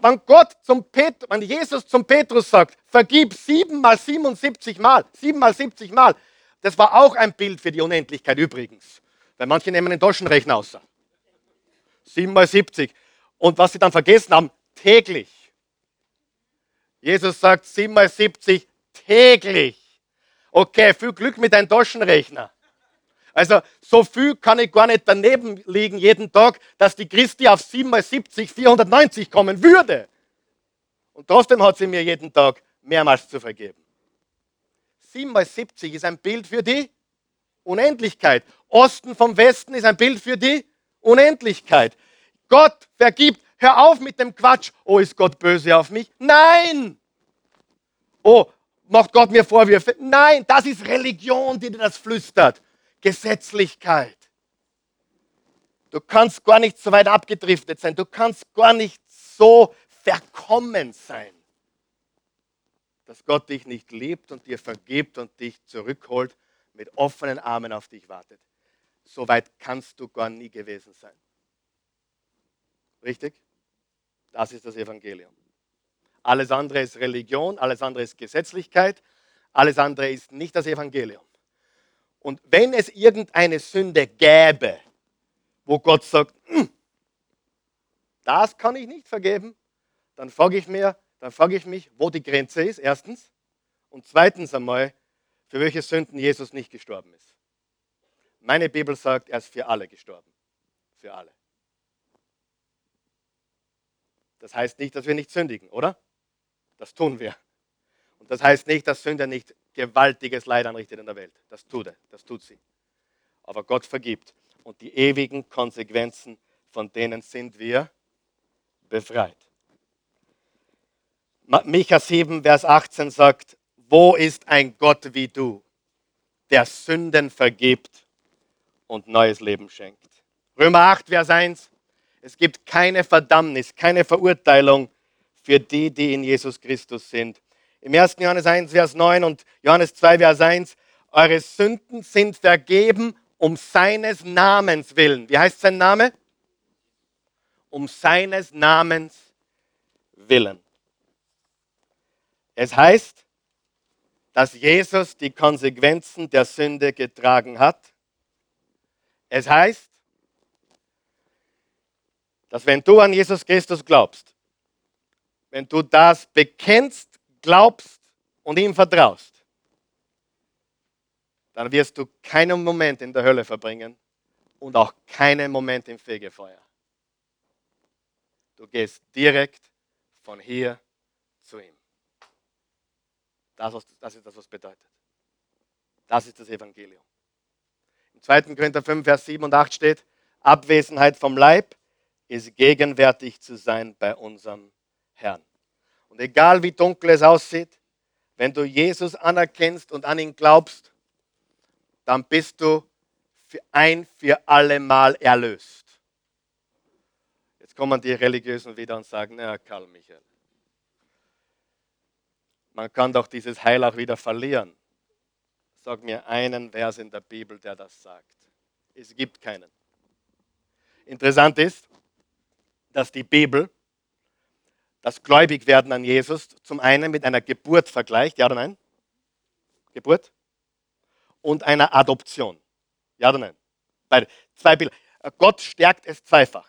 Wenn Gott zum Pet, wenn Jesus zum Petrus sagt, vergib sieben mal 77 Mal, sieben mal 70 Mal, das war auch ein Bild für die Unendlichkeit übrigens. Weil manche nehmen den Taschenrechner aus. 7 mal 70. Und was sie dann vergessen haben, täglich. Jesus sagt 7 mal 70 täglich. Okay, viel Glück mit deinem Taschenrechner. Also so viel kann ich gar nicht daneben liegen jeden Tag, dass die Christi auf 7 mal 70 490 kommen würde. Und trotzdem hat sie mir jeden Tag mehrmals zu vergeben. 7 mal 70 ist ein Bild für die Unendlichkeit. Osten vom Westen ist ein Bild für die Unendlichkeit. Gott vergibt. Hör auf mit dem Quatsch. Oh, ist Gott böse auf mich? Nein. Oh, macht Gott mir Vorwürfe? Nein, das ist Religion, die dir das flüstert. Gesetzlichkeit. Du kannst gar nicht so weit abgedriftet sein. Du kannst gar nicht so verkommen sein dass Gott dich nicht liebt und dir vergibt und dich zurückholt, mit offenen Armen auf dich wartet. So weit kannst du gar nie gewesen sein. Richtig? Das ist das Evangelium. Alles andere ist Religion, alles andere ist Gesetzlichkeit, alles andere ist nicht das Evangelium. Und wenn es irgendeine Sünde gäbe, wo Gott sagt, hm, das kann ich nicht vergeben, dann frage ich mir, dann frage ich mich, wo die Grenze ist, erstens. Und zweitens einmal, für welche Sünden Jesus nicht gestorben ist. Meine Bibel sagt, er ist für alle gestorben. Für alle. Das heißt nicht, dass wir nicht sündigen, oder? Das tun wir. Und das heißt nicht, dass Sünde nicht gewaltiges Leid anrichtet in der Welt. Das tut er, das tut sie. Aber Gott vergibt. Und die ewigen Konsequenzen, von denen sind wir befreit. Micha 7, Vers 18 sagt, wo ist ein Gott wie du, der Sünden vergibt und neues Leben schenkt? Römer 8, Vers 1, es gibt keine Verdammnis, keine Verurteilung für die, die in Jesus Christus sind. Im 1. Johannes 1, Vers 9 und Johannes 2, Vers 1, eure Sünden sind vergeben um seines Namens willen. Wie heißt sein Name? Um seines Namens willen. Es heißt, dass Jesus die Konsequenzen der Sünde getragen hat. Es heißt, dass wenn du an Jesus Christus glaubst, wenn du das bekennst, glaubst und ihm vertraust, dann wirst du keinen Moment in der Hölle verbringen und auch keinen Moment im Fegefeuer. Du gehst direkt von hier zu ihm. Das, das ist das, was bedeutet. Das ist das Evangelium. Im 2. Korinther 5, Vers 7 und 8 steht, Abwesenheit vom Leib ist gegenwärtig zu sein bei unserem Herrn. Und egal wie dunkel es aussieht, wenn du Jesus anerkennst und an ihn glaubst, dann bist du ein für alle Mal erlöst. Jetzt kommen die Religiösen wieder und sagen, na Karl Michael, man kann doch dieses Heil auch wieder verlieren. Sag mir einen Vers in der Bibel, der das sagt. Es gibt keinen. Interessant ist, dass die Bibel das Gläubigwerden an Jesus zum einen mit einer Geburt vergleicht, ja oder nein? Geburt? und einer Adoption. Ja oder nein? Beide. Zwei Bilder. Gott stärkt es zweifach.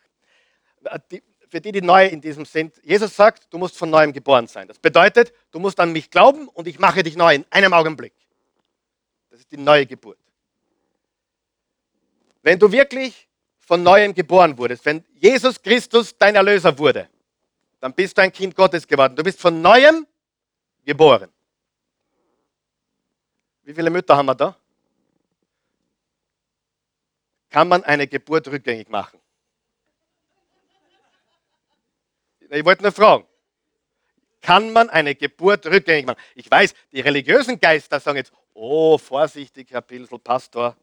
Für die, die neu in diesem sind, Jesus sagt, du musst von neuem geboren sein. Das bedeutet, du musst an mich glauben und ich mache dich neu in einem Augenblick. Das ist die neue Geburt. Wenn du wirklich von neuem geboren wurdest, wenn Jesus Christus dein Erlöser wurde, dann bist du ein Kind Gottes geworden. Du bist von neuem geboren. Wie viele Mütter haben wir da? Kann man eine Geburt rückgängig machen? Ich wollte nur fragen. Kann man eine Geburt rückgängig machen? Ich weiß, die religiösen Geister sagen jetzt, oh, vorsichtig, Herr Pilsel, Pastor.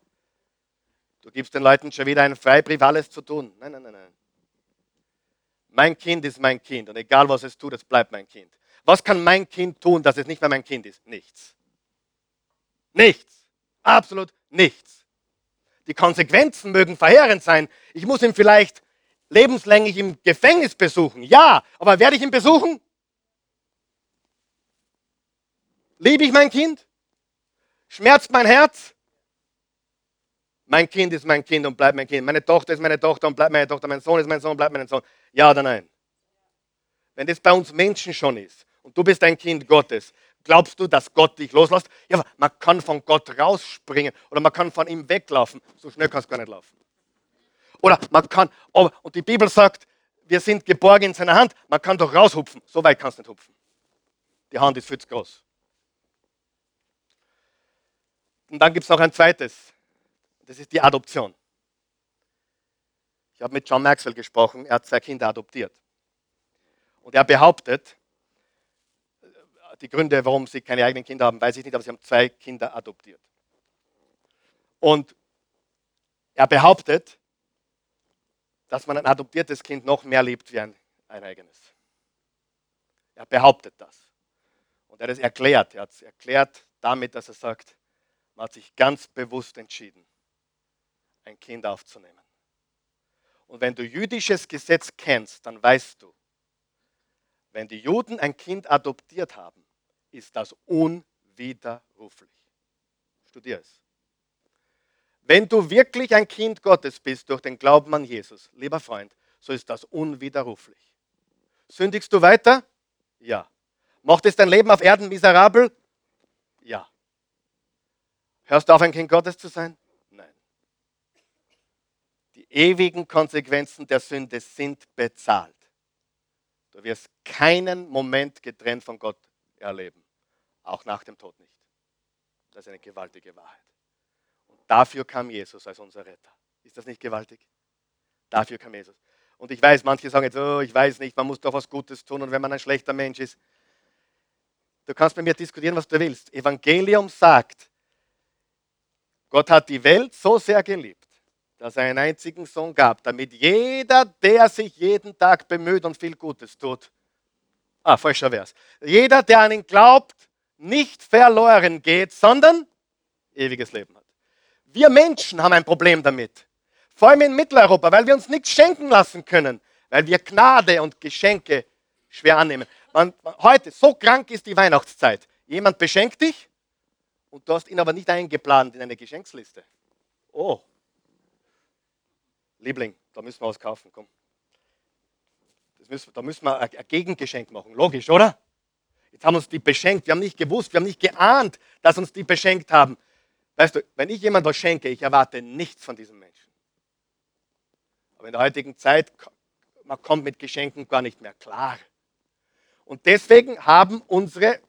Du gibst den Leuten schon wieder einen Freibrief, alles zu tun. Nein, nein, nein, nein. Mein Kind ist mein Kind und egal was es tut, es bleibt mein Kind. Was kann mein Kind tun, dass es nicht mehr mein Kind ist? Nichts. Nichts. Absolut nichts. Die Konsequenzen mögen verheerend sein. Ich muss ihn vielleicht lebenslänglich im Gefängnis besuchen. Ja, aber werde ich ihn besuchen? Liebe ich mein Kind? Schmerzt mein Herz? Mein Kind ist mein Kind und bleibt mein Kind. Meine Tochter ist meine Tochter und bleibt meine Tochter. Mein Sohn ist mein Sohn und bleibt mein Sohn. Ja oder nein? Wenn das bei uns Menschen schon ist und du bist ein Kind Gottes, Glaubst du, dass Gott dich loslässt? Ja, man kann von Gott rausspringen oder man kann von ihm weglaufen. So schnell kannst du gar nicht laufen. Oder man kann, und die Bibel sagt, wir sind geborgen in seiner Hand, man kann doch raushupfen. So weit kannst du nicht hupfen. Die Hand ist viel zu groß. Und dann gibt es noch ein zweites. Das ist die Adoption. Ich habe mit John Maxwell gesprochen, er hat zwei Kinder adoptiert. Und er behauptet, die Gründe, warum sie keine eigenen Kinder haben, weiß ich nicht, aber sie haben zwei Kinder adoptiert. Und er behauptet, dass man ein adoptiertes Kind noch mehr liebt wie ein, ein eigenes. Er behauptet das. Und er hat es erklärt. Er hat es erklärt damit, dass er sagt, man hat sich ganz bewusst entschieden, ein Kind aufzunehmen. Und wenn du jüdisches Gesetz kennst, dann weißt du, wenn die Juden ein Kind adoptiert haben, ist das unwiderruflich. Studier es. Wenn du wirklich ein Kind Gottes bist durch den Glauben an Jesus, lieber Freund, so ist das unwiderruflich. Sündigst du weiter? Ja. Macht es dein Leben auf Erden miserabel? Ja. Hörst du auf, ein Kind Gottes zu sein? Ewigen Konsequenzen der Sünde sind bezahlt. Du wirst keinen Moment getrennt von Gott erleben. Auch nach dem Tod nicht. Das ist eine gewaltige Wahrheit. Und dafür kam Jesus als unser Retter. Ist das nicht gewaltig? Dafür kam Jesus. Und ich weiß, manche sagen jetzt, oh, ich weiß nicht, man muss doch was Gutes tun und wenn man ein schlechter Mensch ist. Du kannst mit mir diskutieren, was du willst. Evangelium sagt, Gott hat die Welt so sehr geliebt, dass er einen einzigen Sohn gab, damit jeder, der sich jeden Tag bemüht und viel Gutes tut, ah, falscher Vers, jeder, der an ihn glaubt, nicht verloren geht, sondern ewiges Leben hat. Wir Menschen haben ein Problem damit. Vor allem in Mitteleuropa, weil wir uns nichts schenken lassen können, weil wir Gnade und Geschenke schwer annehmen. Man, heute, so krank ist die Weihnachtszeit. Jemand beschenkt dich und du hast ihn aber nicht eingeplant in eine Geschenksliste. Oh, Liebling, da müssen wir was kaufen, komm. Müssen, da müssen wir ein Gegengeschenk machen, logisch, oder? Jetzt haben uns die beschenkt, wir haben nicht gewusst, wir haben nicht geahnt, dass uns die beschenkt haben. Weißt du, wenn ich jemand was schenke, ich erwarte nichts von diesem Menschen. Aber in der heutigen Zeit, man kommt mit Geschenken gar nicht mehr klar. Und deswegen haben unsere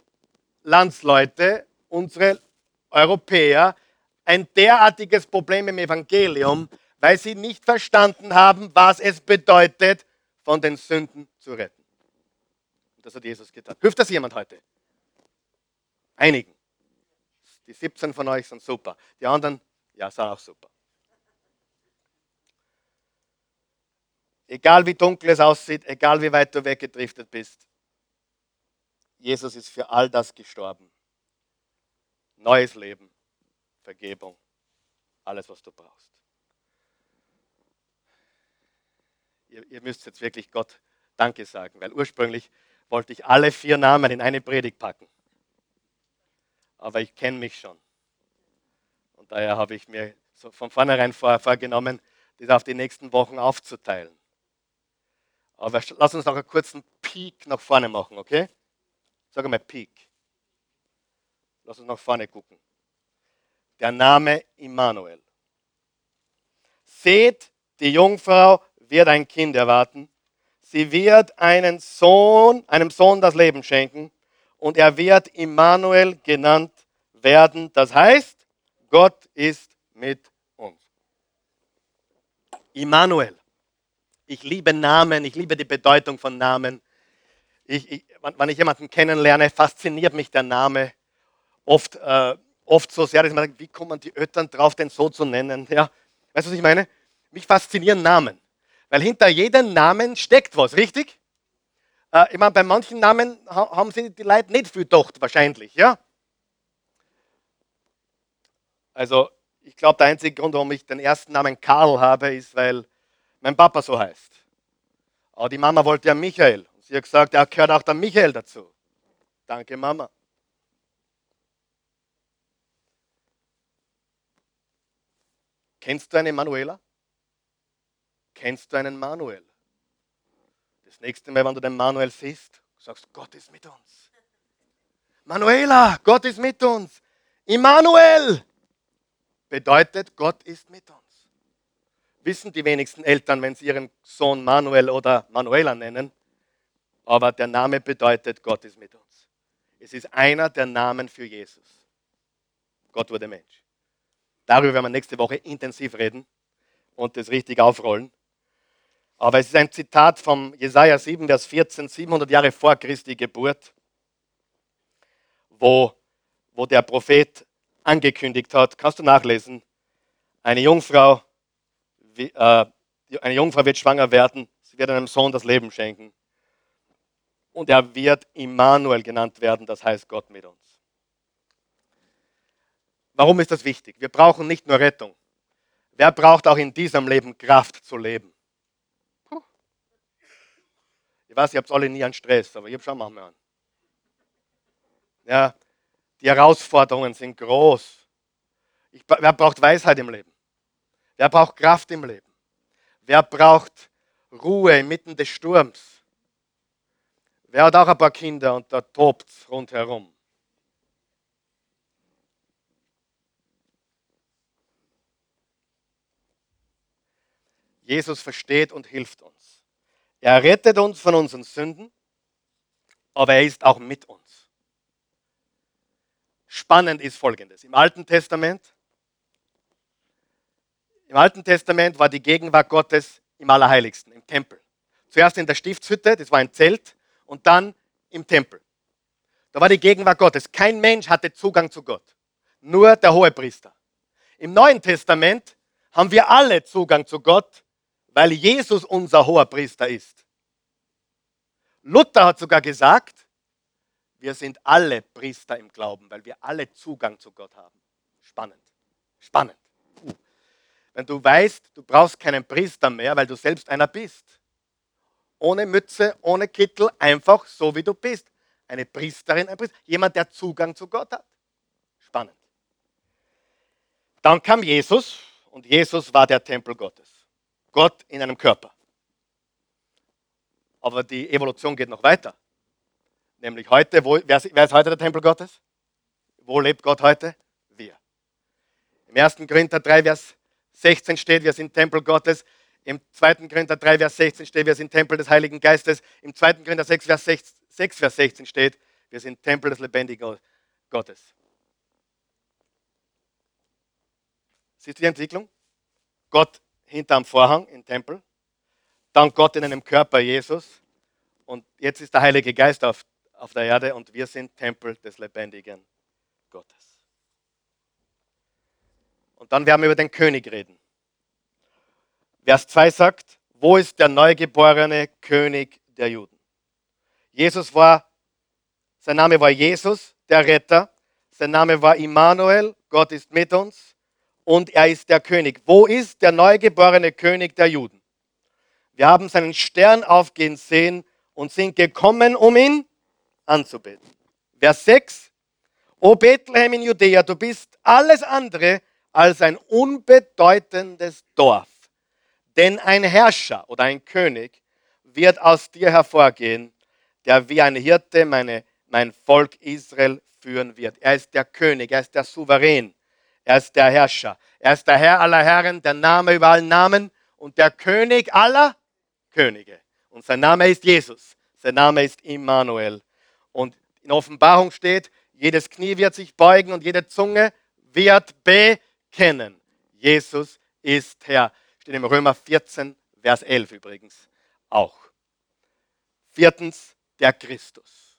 Landsleute, unsere Europäer ein derartiges Problem im Evangelium, weil sie nicht verstanden haben, was es bedeutet, von den Sünden zu retten. Und das hat Jesus getan. Hilft das jemand heute? Einigen. Die 17 von euch sind super. Die anderen, ja, sind auch super. Egal wie dunkel es aussieht, egal wie weit du weggedriftet bist, Jesus ist für all das gestorben. Neues Leben, Vergebung, alles, was du brauchst. Ihr, ihr müsst jetzt wirklich Gott Danke sagen, weil ursprünglich wollte ich alle vier Namen in eine Predigt packen. Aber ich kenne mich schon. Und daher habe ich mir so von vornherein vor, vorgenommen, das auf die nächsten Wochen aufzuteilen. Aber lass uns noch einen kurzen Peak nach vorne machen, okay? Sag mal Peak. Lass uns nach vorne gucken. Der Name Immanuel. Seht, die Jungfrau wird ein Kind erwarten. Sie wird einen Sohn, einem Sohn das Leben schenken und er wird Immanuel genannt werden. Das heißt, Gott ist mit uns. Immanuel. Ich liebe Namen, ich liebe die Bedeutung von Namen. Ich, ich, wenn ich jemanden kennenlerne, fasziniert mich der Name oft, äh, oft so sehr, dass man denkt, wie kommen die Eltern drauf, den so zu nennen? Ja, weißt du, was ich meine? Mich faszinieren Namen, weil hinter jedem Namen steckt was, richtig? Äh, ich meine, bei manchen Namen haben sie die Leute nicht viel gedacht, wahrscheinlich, ja? Also, ich glaube, der einzige Grund, warum ich den ersten Namen Karl habe, ist, weil mein Papa so heißt. Aber die Mama wollte ja Michael. Sie hat gesagt, er gehört auch der Michael dazu. Danke, Mama. Kennst du einen Manuela? Kennst du einen Manuel? Das nächste Mal, wenn du den Manuel siehst, sagst Gott ist mit uns. Manuela, Gott ist mit uns. Immanuel bedeutet, Gott ist mit uns. Wissen die wenigsten Eltern, wenn sie ihren Sohn Manuel oder Manuela nennen, aber der Name bedeutet, Gott ist mit uns. Es ist einer der Namen für Jesus. Gott wurde Mensch. Darüber werden wir nächste Woche intensiv reden und das richtig aufrollen. Aber es ist ein Zitat vom Jesaja 7, Vers 14, 700 Jahre vor Christi Geburt, wo, wo der Prophet angekündigt hat, kannst du nachlesen, eine Jungfrau, äh, eine Jungfrau wird schwanger werden, sie wird einem Sohn das Leben schenken. Und er wird Immanuel genannt werden, das heißt Gott mit uns. Warum ist das wichtig? Wir brauchen nicht nur Rettung. Wer braucht auch in diesem Leben Kraft zu leben? Ich weiß, ihr habt alle nie einen Stress, aber ich habe schon manchmal einen. Ja, die Herausforderungen sind groß. Ich, wer braucht Weisheit im Leben? Wer braucht Kraft im Leben? Wer braucht Ruhe inmitten des Sturms? Wer hat auch ein paar Kinder und da tobt es rundherum? Jesus versteht und hilft uns. Er rettet uns von unseren Sünden, aber er ist auch mit uns. Spannend ist Folgendes. Im Alten Testament, im Alten Testament war die Gegenwart Gottes im Allerheiligsten, im Tempel. Zuerst in der Stiftshütte, das war ein Zelt, und dann im Tempel. Da war die Gegenwart Gottes. Kein Mensch hatte Zugang zu Gott. Nur der Hohepriester. Im Neuen Testament haben wir alle Zugang zu Gott, weil Jesus unser Hohepriester ist. Luther hat sogar gesagt, wir sind alle Priester im Glauben, weil wir alle Zugang zu Gott haben. Spannend. Spannend. Wenn du weißt, du brauchst keinen Priester mehr, weil du selbst einer bist. Ohne Mütze, ohne Kittel, einfach so wie du bist. Eine Priesterin, ein Priester, jemand, der Zugang zu Gott hat. Spannend. Dann kam Jesus und Jesus war der Tempel Gottes. Gott in einem Körper. Aber die Evolution geht noch weiter. Nämlich heute, wo, wer, ist heute der Tempel Gottes? Wo lebt Gott heute? Wir. Im 1. Korinther 3, Vers 16 steht, wir sind Tempel Gottes. Im 2. Korinther 3, Vers 16 steht, wir sind Tempel des Heiligen Geistes. Im 2. Korinther 6, Vers 6, Vers 16 steht, wir sind Tempel des lebendigen Gottes. Siehst du die Entwicklung? Gott hinterm Vorhang im Tempel, dann Gott in einem Körper, Jesus, und jetzt ist der Heilige Geist auf, auf der Erde und wir sind Tempel des lebendigen Gottes. Und dann werden wir über den König reden. Vers 2 sagt, wo ist der neugeborene König der Juden? Jesus war, sein Name war Jesus, der Retter. Sein Name war Immanuel, Gott ist mit uns und er ist der König. Wo ist der neugeborene König der Juden? Wir haben seinen Stern aufgehen sehen und sind gekommen, um ihn anzubeten. Vers 6. O Bethlehem in Judäa, du bist alles andere als ein unbedeutendes Dorf. Denn ein Herrscher oder ein König wird aus dir hervorgehen, der wie ein Hirte meine, mein Volk Israel führen wird. Er ist der König, er ist der Souverän. Er ist der Herrscher. Er ist der Herr aller Herren, der Name über allen Namen und der König aller Könige. Und sein Name ist Jesus. Sein Name ist Immanuel. Und in Offenbarung steht, jedes Knie wird sich beugen und jede Zunge wird bekennen. Jesus ist Herr. Steht im Römer 14, Vers 11 übrigens auch. Viertens, der Christus.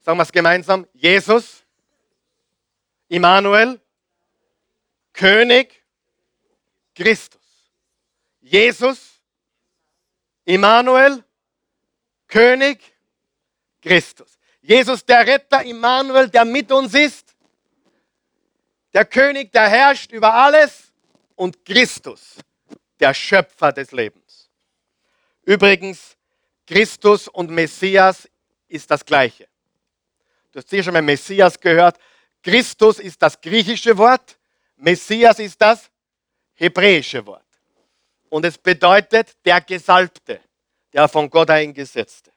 Sagen wir es gemeinsam. Jesus, Immanuel, König Christus. Jesus, Immanuel, König Christus. Jesus, der Retter, Immanuel, der mit uns ist. Der König, der herrscht über alles. Und Christus, der Schöpfer des Lebens. Übrigens, Christus und Messias ist das Gleiche. Du hast sicher schon mal Messias gehört. Christus ist das griechische Wort. Messias ist das hebräische Wort. Und es bedeutet der Gesalbte, der von Gott eingesetzte.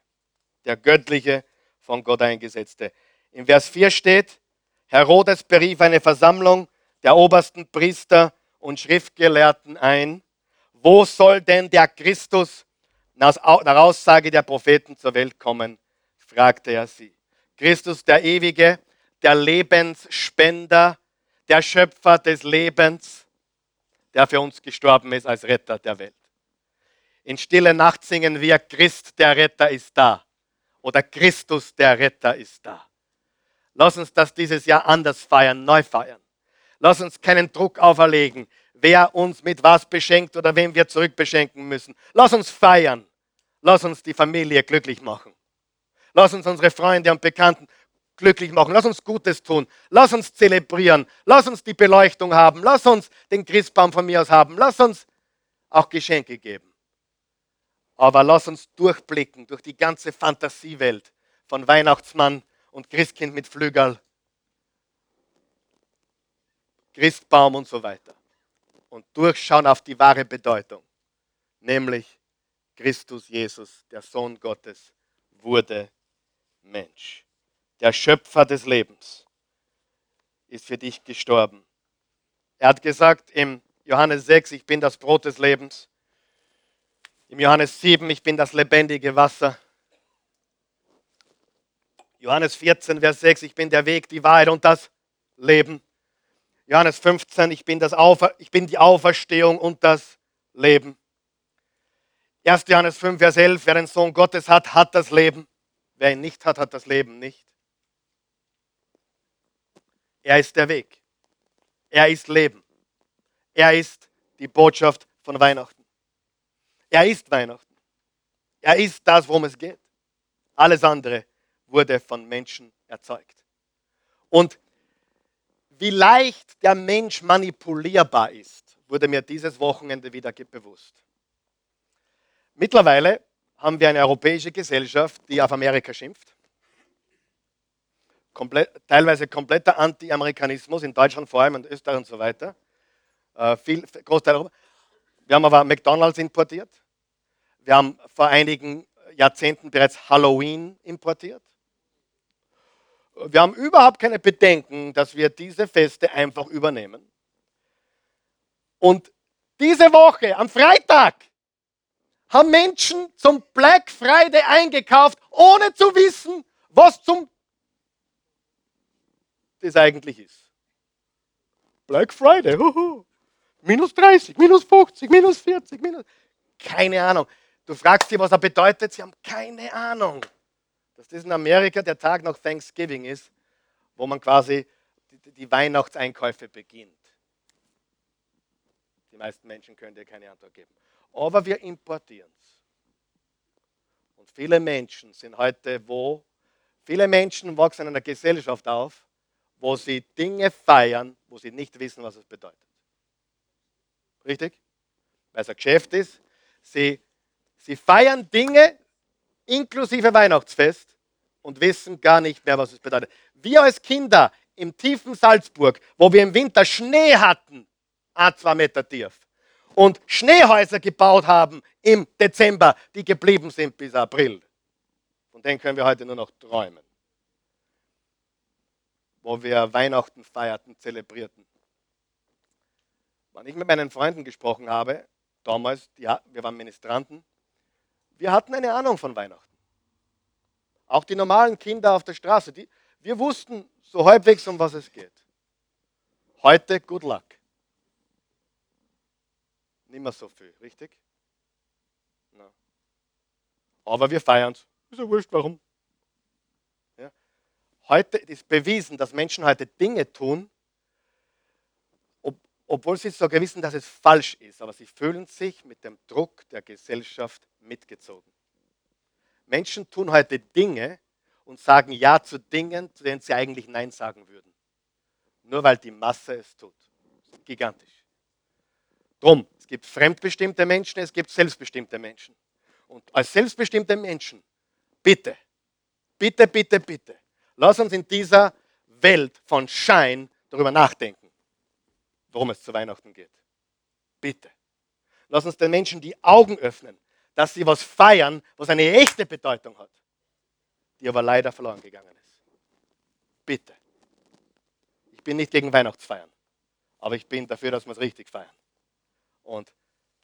Der göttliche, von Gott eingesetzte. Im Vers 4 steht, Herodes berief eine Versammlung der obersten Priester und Schriftgelehrten ein. Wo soll denn der Christus nach Aussage der Propheten zur Welt kommen? fragte er sie. Christus, der Ewige, der Lebensspender, der Schöpfer des Lebens, der für uns gestorben ist als Retter der Welt. In stille Nacht singen wir, Christ der Retter ist da oder Christus der Retter ist da. Lass uns das dieses Jahr anders feiern, neu feiern. Lass uns keinen Druck auferlegen, wer uns mit was beschenkt oder wem wir zurückbeschenken müssen. Lass uns feiern. Lass uns die Familie glücklich machen. Lass uns unsere Freunde und Bekannten glücklich machen. Lass uns Gutes tun. Lass uns zelebrieren. Lass uns die Beleuchtung haben. Lass uns den Christbaum von mir aus haben. Lass uns auch Geschenke geben. Aber lass uns durchblicken durch die ganze Fantasiewelt von Weihnachtsmann und Christkind mit Flügel, Christbaum und so weiter. Und durchschauen auf die wahre Bedeutung, nämlich Christus Jesus, der Sohn Gottes, wurde Mensch der Schöpfer des Lebens, ist für dich gestorben. Er hat gesagt im Johannes 6, ich bin das Brot des Lebens. Im Johannes 7, ich bin das lebendige Wasser. Johannes 14, Vers 6, ich bin der Weg, die Wahrheit und das Leben. Johannes 15, ich bin, das Aufer ich bin die Auferstehung und das Leben. 1. Johannes 5, Vers 11, wer den Sohn Gottes hat, hat das Leben. Wer ihn nicht hat, hat das Leben nicht. Er ist der Weg. Er ist Leben. Er ist die Botschaft von Weihnachten. Er ist Weihnachten. Er ist das, worum es geht. Alles andere wurde von Menschen erzeugt. Und wie leicht der Mensch manipulierbar ist, wurde mir dieses Wochenende wieder bewusst. Mittlerweile haben wir eine europäische Gesellschaft, die auf Amerika schimpft. Komplett, teilweise kompletter Anti-Amerikanismus, in Deutschland vor allem und Österreich und so weiter. Äh, viel, Großteil. Wir haben aber McDonalds importiert. Wir haben vor einigen Jahrzehnten bereits Halloween importiert. Wir haben überhaupt keine Bedenken, dass wir diese Feste einfach übernehmen. Und diese Woche, am Freitag, haben Menschen zum Black Friday eingekauft, ohne zu wissen, was zum das eigentlich ist. Black Friday, huhu. minus 30, minus 50, minus 40, minus. Keine Ahnung. Du fragst sie, was er bedeutet, sie haben keine Ahnung. Dass das in Amerika der Tag nach Thanksgiving ist, wo man quasi die, Weihnachtseinkäufe beginnt. Die meisten Menschen können dir keine Antwort geben aber wir importieren es. Und viele Menschen sind heute wo? Viele Menschen wachsen in einer Gesellschaft auf, wo sie Dinge feiern, wo sie nicht wissen, was es bedeutet. Richtig? Weil es ein Geschäft ist. Sie, sie feiern Dinge inklusive Weihnachtsfest und wissen gar nicht mehr, was es bedeutet. Wir als Kinder im tiefen Salzburg, wo wir im Winter Schnee hatten, a zwei Meter tief, und Schneehäuser gebaut haben im Dezember, die geblieben sind bis April. Von denen können wir heute nur noch träumen. Wo wir Weihnachten feierten, zelebrierten. Wenn ich mit meinen Freunden gesprochen habe, damals, ja, wir waren Ministranten, wir hatten eine Ahnung von Weihnachten. Auch die normalen Kinder auf der Straße, die, wir wussten so halbwegs, um was es geht. Heute, good luck. Nicht mehr so viel, richtig? No. Aber wir feiern es. Ist ja wurscht, warum. Heute ist bewiesen, dass Menschen heute Dinge tun, ob, obwohl sie sogar wissen, dass es falsch ist, aber sie fühlen sich mit dem Druck der Gesellschaft mitgezogen. Menschen tun heute Dinge und sagen Ja zu Dingen, zu denen sie eigentlich Nein sagen würden. Nur weil die Masse es tut. Gigantisch. Drum, es gibt fremdbestimmte Menschen, es gibt selbstbestimmte Menschen. Und als selbstbestimmte Menschen, bitte, bitte, bitte, bitte, lass uns in dieser Welt von Schein darüber nachdenken, worum es zu Weihnachten geht. Bitte. Lass uns den Menschen die Augen öffnen, dass sie was feiern, was eine echte Bedeutung hat, die aber leider verloren gegangen ist. Bitte. Ich bin nicht gegen Weihnachtsfeiern, aber ich bin dafür, dass wir es richtig feiern und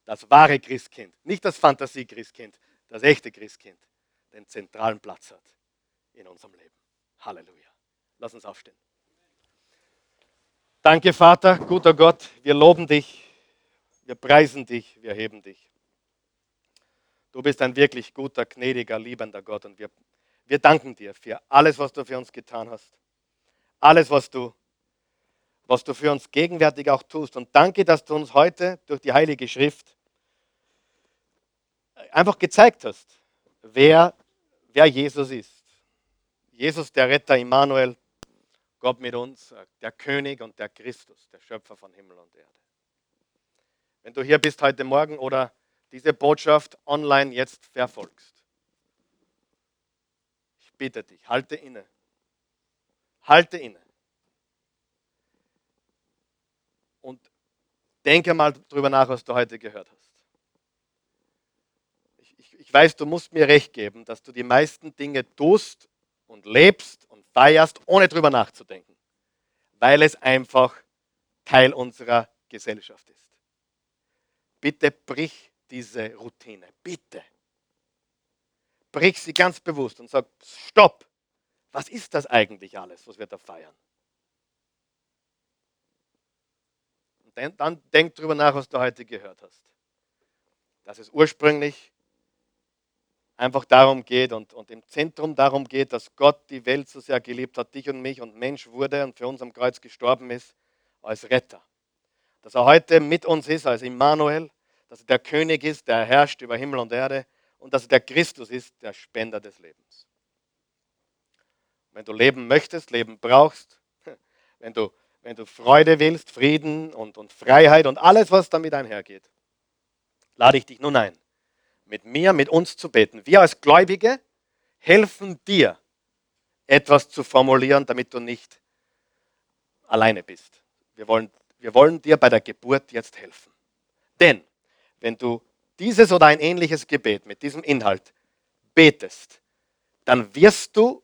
das wahre Christkind, nicht das Fantasie-Christkind, das echte Christkind, den zentralen Platz hat in unserem Leben. Halleluja. Lass uns aufstehen. Danke, Vater, guter Gott, wir loben dich, wir preisen dich, wir heben dich. Du bist ein wirklich guter, gnädiger, liebender Gott und wir, wir danken dir für alles, was du für uns getan hast. Alles, was du was du für uns gegenwärtig auch tust. Und danke, dass du uns heute durch die Heilige Schrift einfach gezeigt hast, wer, wer Jesus ist. Jesus, der Retter Immanuel, Gott mit uns, der König und der Christus, der Schöpfer von Himmel und Erde. Wenn du hier bist heute Morgen oder diese Botschaft online jetzt verfolgst, ich bitte dich, halte inne. Halte inne. und denke mal drüber nach, was du heute gehört hast. Ich weiß, du musst mir recht geben, dass du die meisten Dinge tust und lebst und feierst, ohne drüber nachzudenken, weil es einfach Teil unserer Gesellschaft ist. Bitte brich diese Routine. Bitte. Brich sie ganz bewusst und sag, stopp. Was ist das eigentlich alles, was wir da feiern? Und dann denk drüber nach, was du heute gehört hast. Dass es ursprünglich einfach darum geht und, und im Zentrum darum geht, dass Gott die Welt so sehr geliebt hat, dich und mich und Mensch wurde und für uns am Kreuz gestorben ist als Retter. Dass er heute mit uns ist als Immanuel, dass er der König ist, der herrscht über Himmel und Erde und dass er der Christus ist, der Spender des Lebens. Wenn du leben möchtest, leben brauchst, wenn du, wenn du Freude willst, Frieden und, und Freiheit und alles, was damit einhergeht, lade ich dich nun ein, mit mir, mit uns zu beten. Wir als Gläubige helfen dir, etwas zu formulieren, damit du nicht alleine bist. Wir wollen, wir wollen dir bei der Geburt jetzt helfen. Denn wenn du dieses oder ein ähnliches Gebet mit diesem Inhalt betest, dann wirst du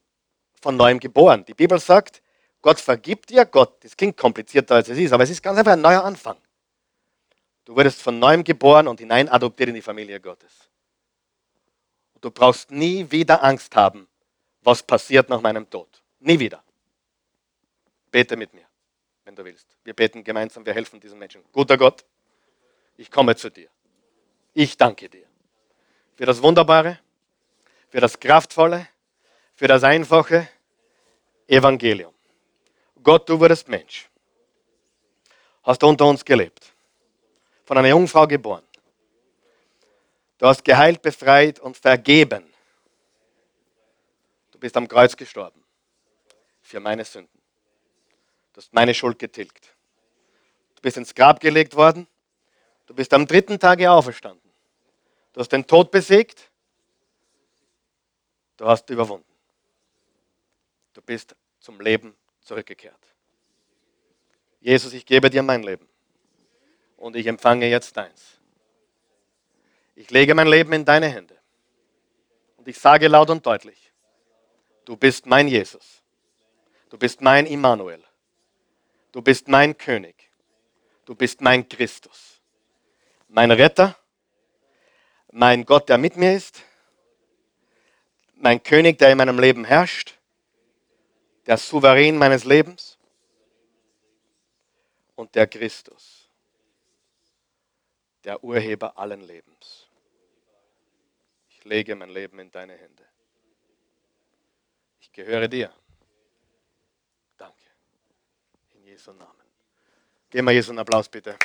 von neuem geboren. Die Bibel sagt, Gott vergibt dir, Gott, das klingt komplizierter als es ist, aber es ist ganz einfach ein neuer Anfang. Du wurdest von neuem geboren und hinein adoptiert in die Familie Gottes. Du brauchst nie wieder Angst haben, was passiert nach meinem Tod. Nie wieder. Bete mit mir, wenn du willst. Wir beten gemeinsam, wir helfen diesen Menschen. Guter Gott, ich komme zu dir. Ich danke dir für das Wunderbare, für das Kraftvolle, für das einfache Evangelium. Gott, du wurdest Mensch, hast unter uns gelebt, von einer Jungfrau geboren. Du hast geheilt, befreit und vergeben. Du bist am Kreuz gestorben für meine Sünden. Du hast meine Schuld getilgt. Du bist ins Grab gelegt worden. Du bist am dritten Tage auferstanden. Du hast den Tod besiegt. Du hast überwunden. Du bist zum Leben zurückgekehrt. Jesus, ich gebe dir mein Leben und ich empfange jetzt deins. Ich lege mein Leben in deine Hände und ich sage laut und deutlich, du bist mein Jesus. Du bist mein Immanuel. Du bist mein König. Du bist mein Christus. Mein Retter mein Gott, der mit mir ist, mein König, der in meinem Leben herrscht, der Souverän meines Lebens und der Christus, der Urheber allen Lebens. Lege mein Leben in deine Hände. Ich gehöre dir. Danke. In Jesu Namen. Geben wir Jesu einen Applaus bitte.